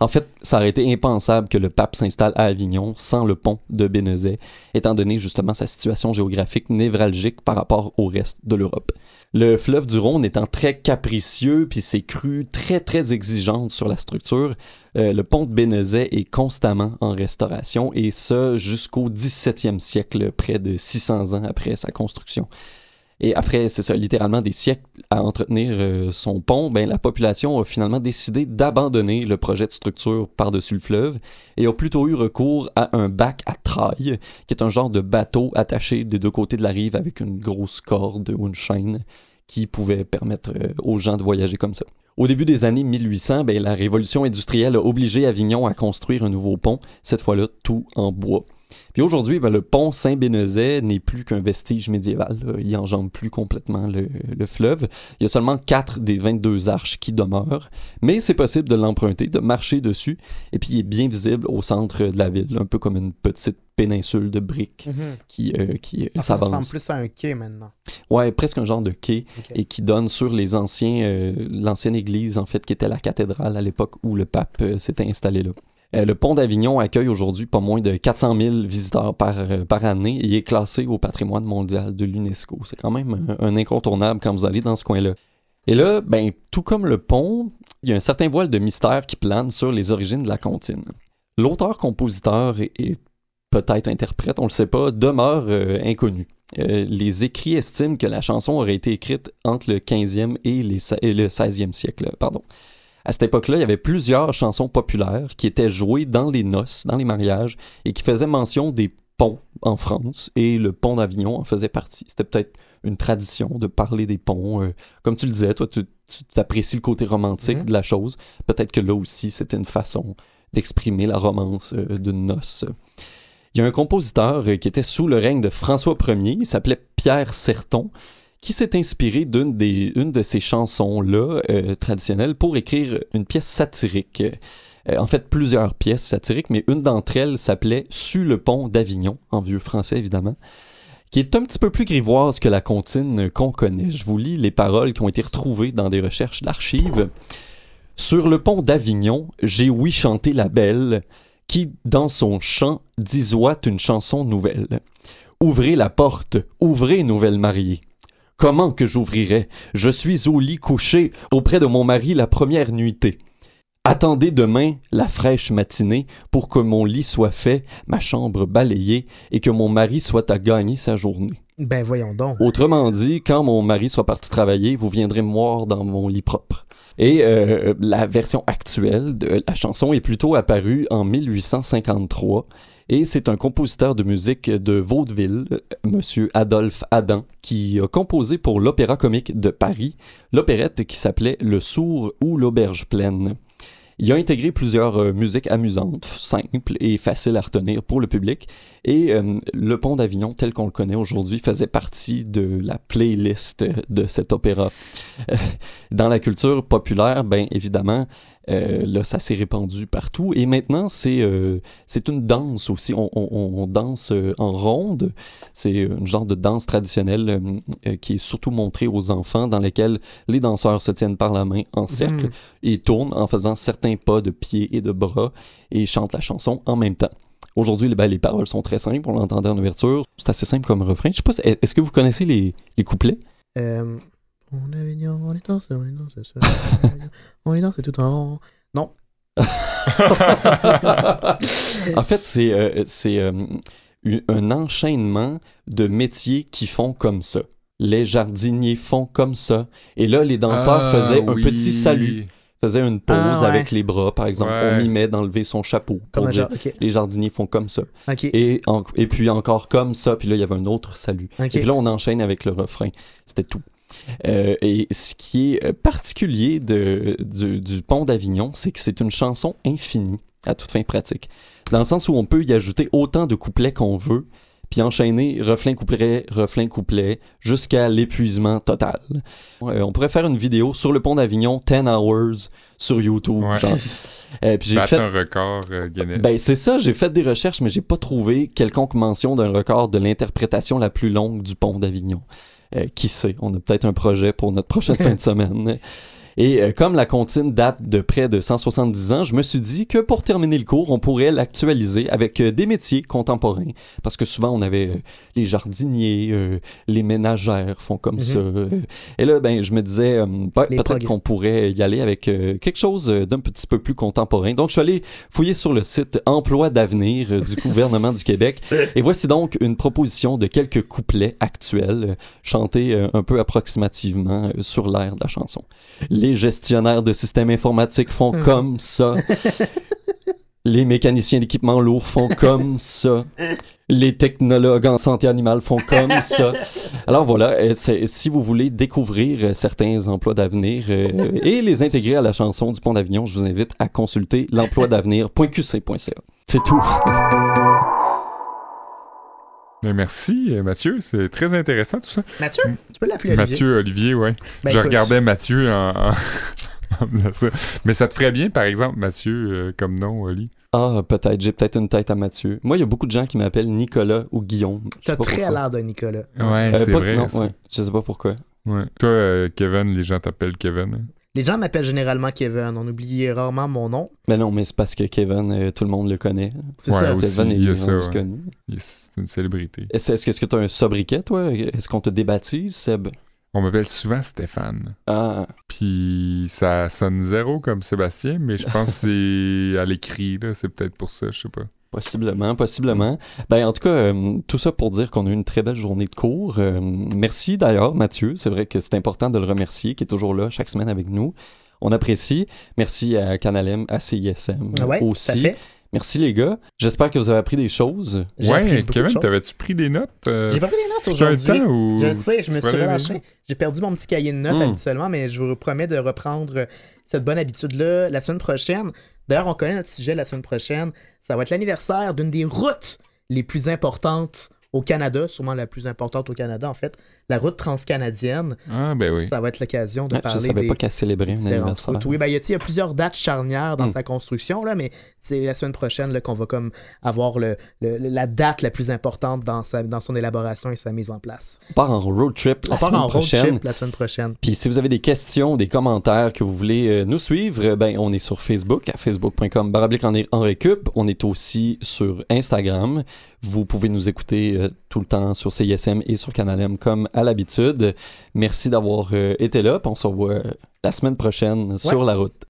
En fait, ça aurait été impensable que le pape s'installe à Avignon sans le pont de Bénezet, étant donné justement sa situation géographique névralgique par rapport au reste de l'Europe. Le fleuve du Rhône étant très capricieux, puis ses crues très très exigeantes sur la structure, euh, le pont de Bénezet est constamment en restauration, et ça jusqu'au 17e siècle, près de 600 ans après sa construction. Et après, c'est ça, littéralement des siècles à entretenir euh, son pont, ben, la population a finalement décidé d'abandonner le projet de structure par-dessus le fleuve et a plutôt eu recours à un bac à traille, qui est un genre de bateau attaché des deux côtés de la rive avec une grosse corde ou une chaîne qui pouvait permettre euh, aux gens de voyager comme ça. Au début des années 1800, ben, la révolution industrielle a obligé Avignon à construire un nouveau pont, cette fois-là tout en bois. Puis aujourd'hui, ben, le pont Saint-Bénezet n'est plus qu'un vestige médiéval. là. Il enjambe plus complètement le, le fleuve. Il y a seulement 4 des 22 arches qui demeurent, mais c'est possible de l'emprunter, de marcher dessus, et puis il est bien visible au centre de la ville, un peu comme une petite péninsule de briques Mhm. qui, euh, qui euh, Ah, ça ressemble s'avance. plus à un quai maintenant. Ouais, presque un genre de quai et qui donne sur les anciens, euh, l'ancienne église en fait qui était la cathédrale à l'époque où le pape euh, s'était installé là. Euh, le pont d'Avignon accueille aujourd'hui pas moins de 400 000 visiteurs par, euh, par année et est classé au patrimoine mondial de l'UNESCO. C'est quand même un, incontournable quand vous allez dans ce coin-là. Et là, ben, tout comme le pont, il y a un certain voile de mystère qui plane sur les origines de la comptine. L'auteur-compositeur et, peut-être interprète, on le sait pas, demeure euh, inconnu. Les écrits estiment que la chanson aurait été écrite entre le 15e et, et le 16e siècle. Pardon. À cette époque-là, il y avait plusieurs chansons populaires qui étaient jouées dans les noces, dans les mariages, et qui faisaient mention des ponts en France, et le pont d'Avignon en faisait partie. C'était peut-être une tradition de parler des ponts. euh, comme tu le disais, toi, tu t'apprécies le côté romantique Mhm. de la chose. Peut-être que là aussi, c'était une façon d'exprimer la romance euh, d'une noce. Il y a un compositeur euh, qui était sous le règne de François Ier, il s'appelait Pierre Serton, qui s'est inspiré d'une des, une de ces chansons-là euh, traditionnelles pour écrire une pièce satirique. Euh, en fait, plusieurs pièces satiriques, mais une d'entre elles s'appelait Su le pont d'Avignon, en vieux français évidemment, qui est un petit peu plus grivoise que la comptine qu'on connaît. Je vous lis les paroles qui ont été retrouvées dans des recherches d'archives. Sur le pont d'Avignon, j'ai ouï chanter la belle, qui, dans son chant, disoite une chanson nouvelle. Ouvrez la porte, ouvrez, nouvelle mariée. Comment que j'ouvrirais? Je suis au lit couché, auprès de mon mari la première nuitée. Attendez demain la fraîche matinée pour que mon lit soit fait, ma chambre balayée, et que mon mari soit à gagner sa journée. Ben voyons donc. Autrement dit, quand mon mari soit parti travailler, vous viendrez me voir dans mon lit propre. Et euh, la version actuelle de la chanson est plutôt apparue en 1853 et c'est un compositeur de musique de vaudeville, euh, Monsieur Adolphe Adam, qui a composé pour l'Opéra comique de Paris l'opérette qui s'appelait Le Sourd ou l'Auberge pleine. Il a intégré plusieurs euh, musiques amusantes, simples et faciles à retenir pour le public, et euh, Le Pont d'Avignon, tel qu'on le connaît aujourd'hui, faisait partie de la playlist de cet opéra. Dans la culture populaire, ben évidemment, euh, là, ça s'est répandu partout. Et maintenant, c'est euh, c'est une danse aussi. On, on- on danse euh, en ronde. C'est une genre de danse traditionnelle qui est surtout montrée aux enfants, dans lesquels les danseurs se tiennent par la main en cercle Mhm. et tournent en faisant certains pas de pieds et de bras et chantent la chanson en même temps. Aujourd'hui, ben, les paroles sont très simples. On l'entendait en ouverture. C'est assez simple comme refrain. Je sais pas, est-ce que vous connaissez les, les couplets? On est mignon, on est dansé, on est dansé, ça, on est dansé tout en rond. Non. en fait, c'est euh, c'est, euh, un enchaînement de métiers qui font comme ça. Les jardiniers font comme ça. Et là, les danseurs Ah, faisaient un petit salut, faisaient une pause Ah, ouais. avec les bras, par exemple. Ouais. On mimait d'enlever son chapeau. Comme dire, les jardiniers font comme ça. Et, en- et puis encore comme ça. Puis là, il y avait un autre salut. Et puis là, on enchaîne avec le refrain. C'était tout. Euh, et ce qui est euh, particulier de, du, du Pont d'Avignon, c'est que c'est une chanson infinie, à toute fin pratique. Dans le sens où on peut y ajouter autant de couplets qu'on veut, puis enchaîner refrain, couplet, refrain, couplet, jusqu'à l'épuisement total. Euh, on pourrait faire une vidéo sur le Pont d'Avignon, 10 hours, sur YouTube. Ouais. genre. Euh, puis j'ai fait un record euh, Guinness. ben, c'est ça, j'ai fait des recherches, mais j'ai pas trouvé quelconque mention d'un record de l'interprétation la plus longue du pont d'Avignon. Euh, qui sait, on a peut-être un projet pour notre prochaine fin de semaine. Et euh, comme la comptine date de près de 170 ans, je me suis dit que pour terminer le cours, on pourrait l'actualiser avec euh, des métiers contemporains. Parce que souvent, on avait euh, les jardiniers, euh, les ménagères font comme Mhm. ça. et là, ben, je me disais, peut-être qu'on pourrait y aller avec quelque chose d'un petit peu plus contemporain. Donc, je suis allé fouiller sur le site Emploi d'avenir du gouvernement du Québec. Et voici donc une proposition de quelques couplets actuels, chantés un peu approximativement sur l'air de la chanson. Les gestionnaires de systèmes informatiques font Hmm. comme ça. Les mécaniciens d'équipements lourds font comme ça. Les technologues en santé animale font comme ça. Alors voilà, euh, si vous voulez découvrir euh, certains emplois d'avenir euh, et les intégrer à la chanson du Pont d'Avignon, je vous invite à consulter l'emploidavenir.qc.ca. C'est tout. Mais merci, euh, Mathieu. C'est très intéressant tout ça. Mathieu, tu peux l'appeler Olivier. Mathieu, Olivier, ouais. Ben, je écoute, regardais Mathieu en, en- en faisant ça. Mais ça te ferait bien, par exemple, Mathieu, euh, comme nom, Oli? Ah, peut-être. J'ai peut-être une tête à Mathieu. Moi, il y a beaucoup de gens qui m'appellent Nicolas ou Guillaume. T'as très l'air de Nicolas. Ouais, Euh, c'est pas- vrai. non, ça. ouais. Je sais pas pourquoi. Ouais. Toi, euh, Kevin, les gens t'appellent Kevin. hein? Les gens m'appellent généralement Kevin. On oublie rarement mon nom. Mais non, mais c'est parce que Kevin, euh, tout le monde le connaît. C'est Ouais, ça. aussi. Kevin il est ça, ouais. connu. Il- C'est une célébrité. Est-ce est-ce que est-ce que tu as un sobriquet, toi? Est-ce qu'on te débaptise, Seb? On m'appelle souvent Stéphane. Ah, Puis ça sonne zéro comme Sébastien, mais je pense que c'est à l'écrit, là. C'est peut-être pour ça, je sais pas. Possiblement, possiblement. Ben, en tout cas, euh, tout ça pour dire qu'on a eu une très belle journée de cours. Euh, merci d'ailleurs, Mathieu. C'est vrai que c'est important de le remercier, qui est toujours là chaque semaine avec nous. On apprécie. Merci à Canalem, à CISM Ah Ouais, aussi. fait. Merci les gars. J'espère que vous avez appris des choses. J'ai appris Ouais, beaucoup de Kevin, t'avais-tu pris des notes? euh, J'ai pas pris les notes aujourd'hui. Je le sais, je me suis des relâché. J'ai perdu mon petit cahier de notes Mm. habituellement, mais je vous promets de reprendre cette bonne habitude-là la semaine prochaine. D'ailleurs, on connaît notre sujet la semaine prochaine. Ça va être l'anniversaire d'une des routes les plus importantes au Canada, sûrement la plus importante au Canada en fait, la route transcanadienne. Ah, ben oui. Ça va être l'occasion de je parler savais des pas qu'elle célébrait un anniversaire. routes. Oui, ben, il y a- plusieurs dates charnières dans Mm. sa construction, là, mais c'est la semaine prochaine là, qu'on va comme avoir le, le- la date la plus importante dans, sa, dans son élaboration et sa mise en place. On part en road trip la On part semaine road prochaine. trip la semaine prochaine. Puis si vous avez des questions, des commentaires que vous voulez euh, nous suivre, euh, ben on est sur Facebook à facebook.com en récup. On est aussi sur Instagram. Vous pouvez nous écouter euh, tout le temps sur CISM et sur Canal M comme à l'habitude. Merci d'avoir euh, été là. on se revoit euh, la semaine prochaine sur la route.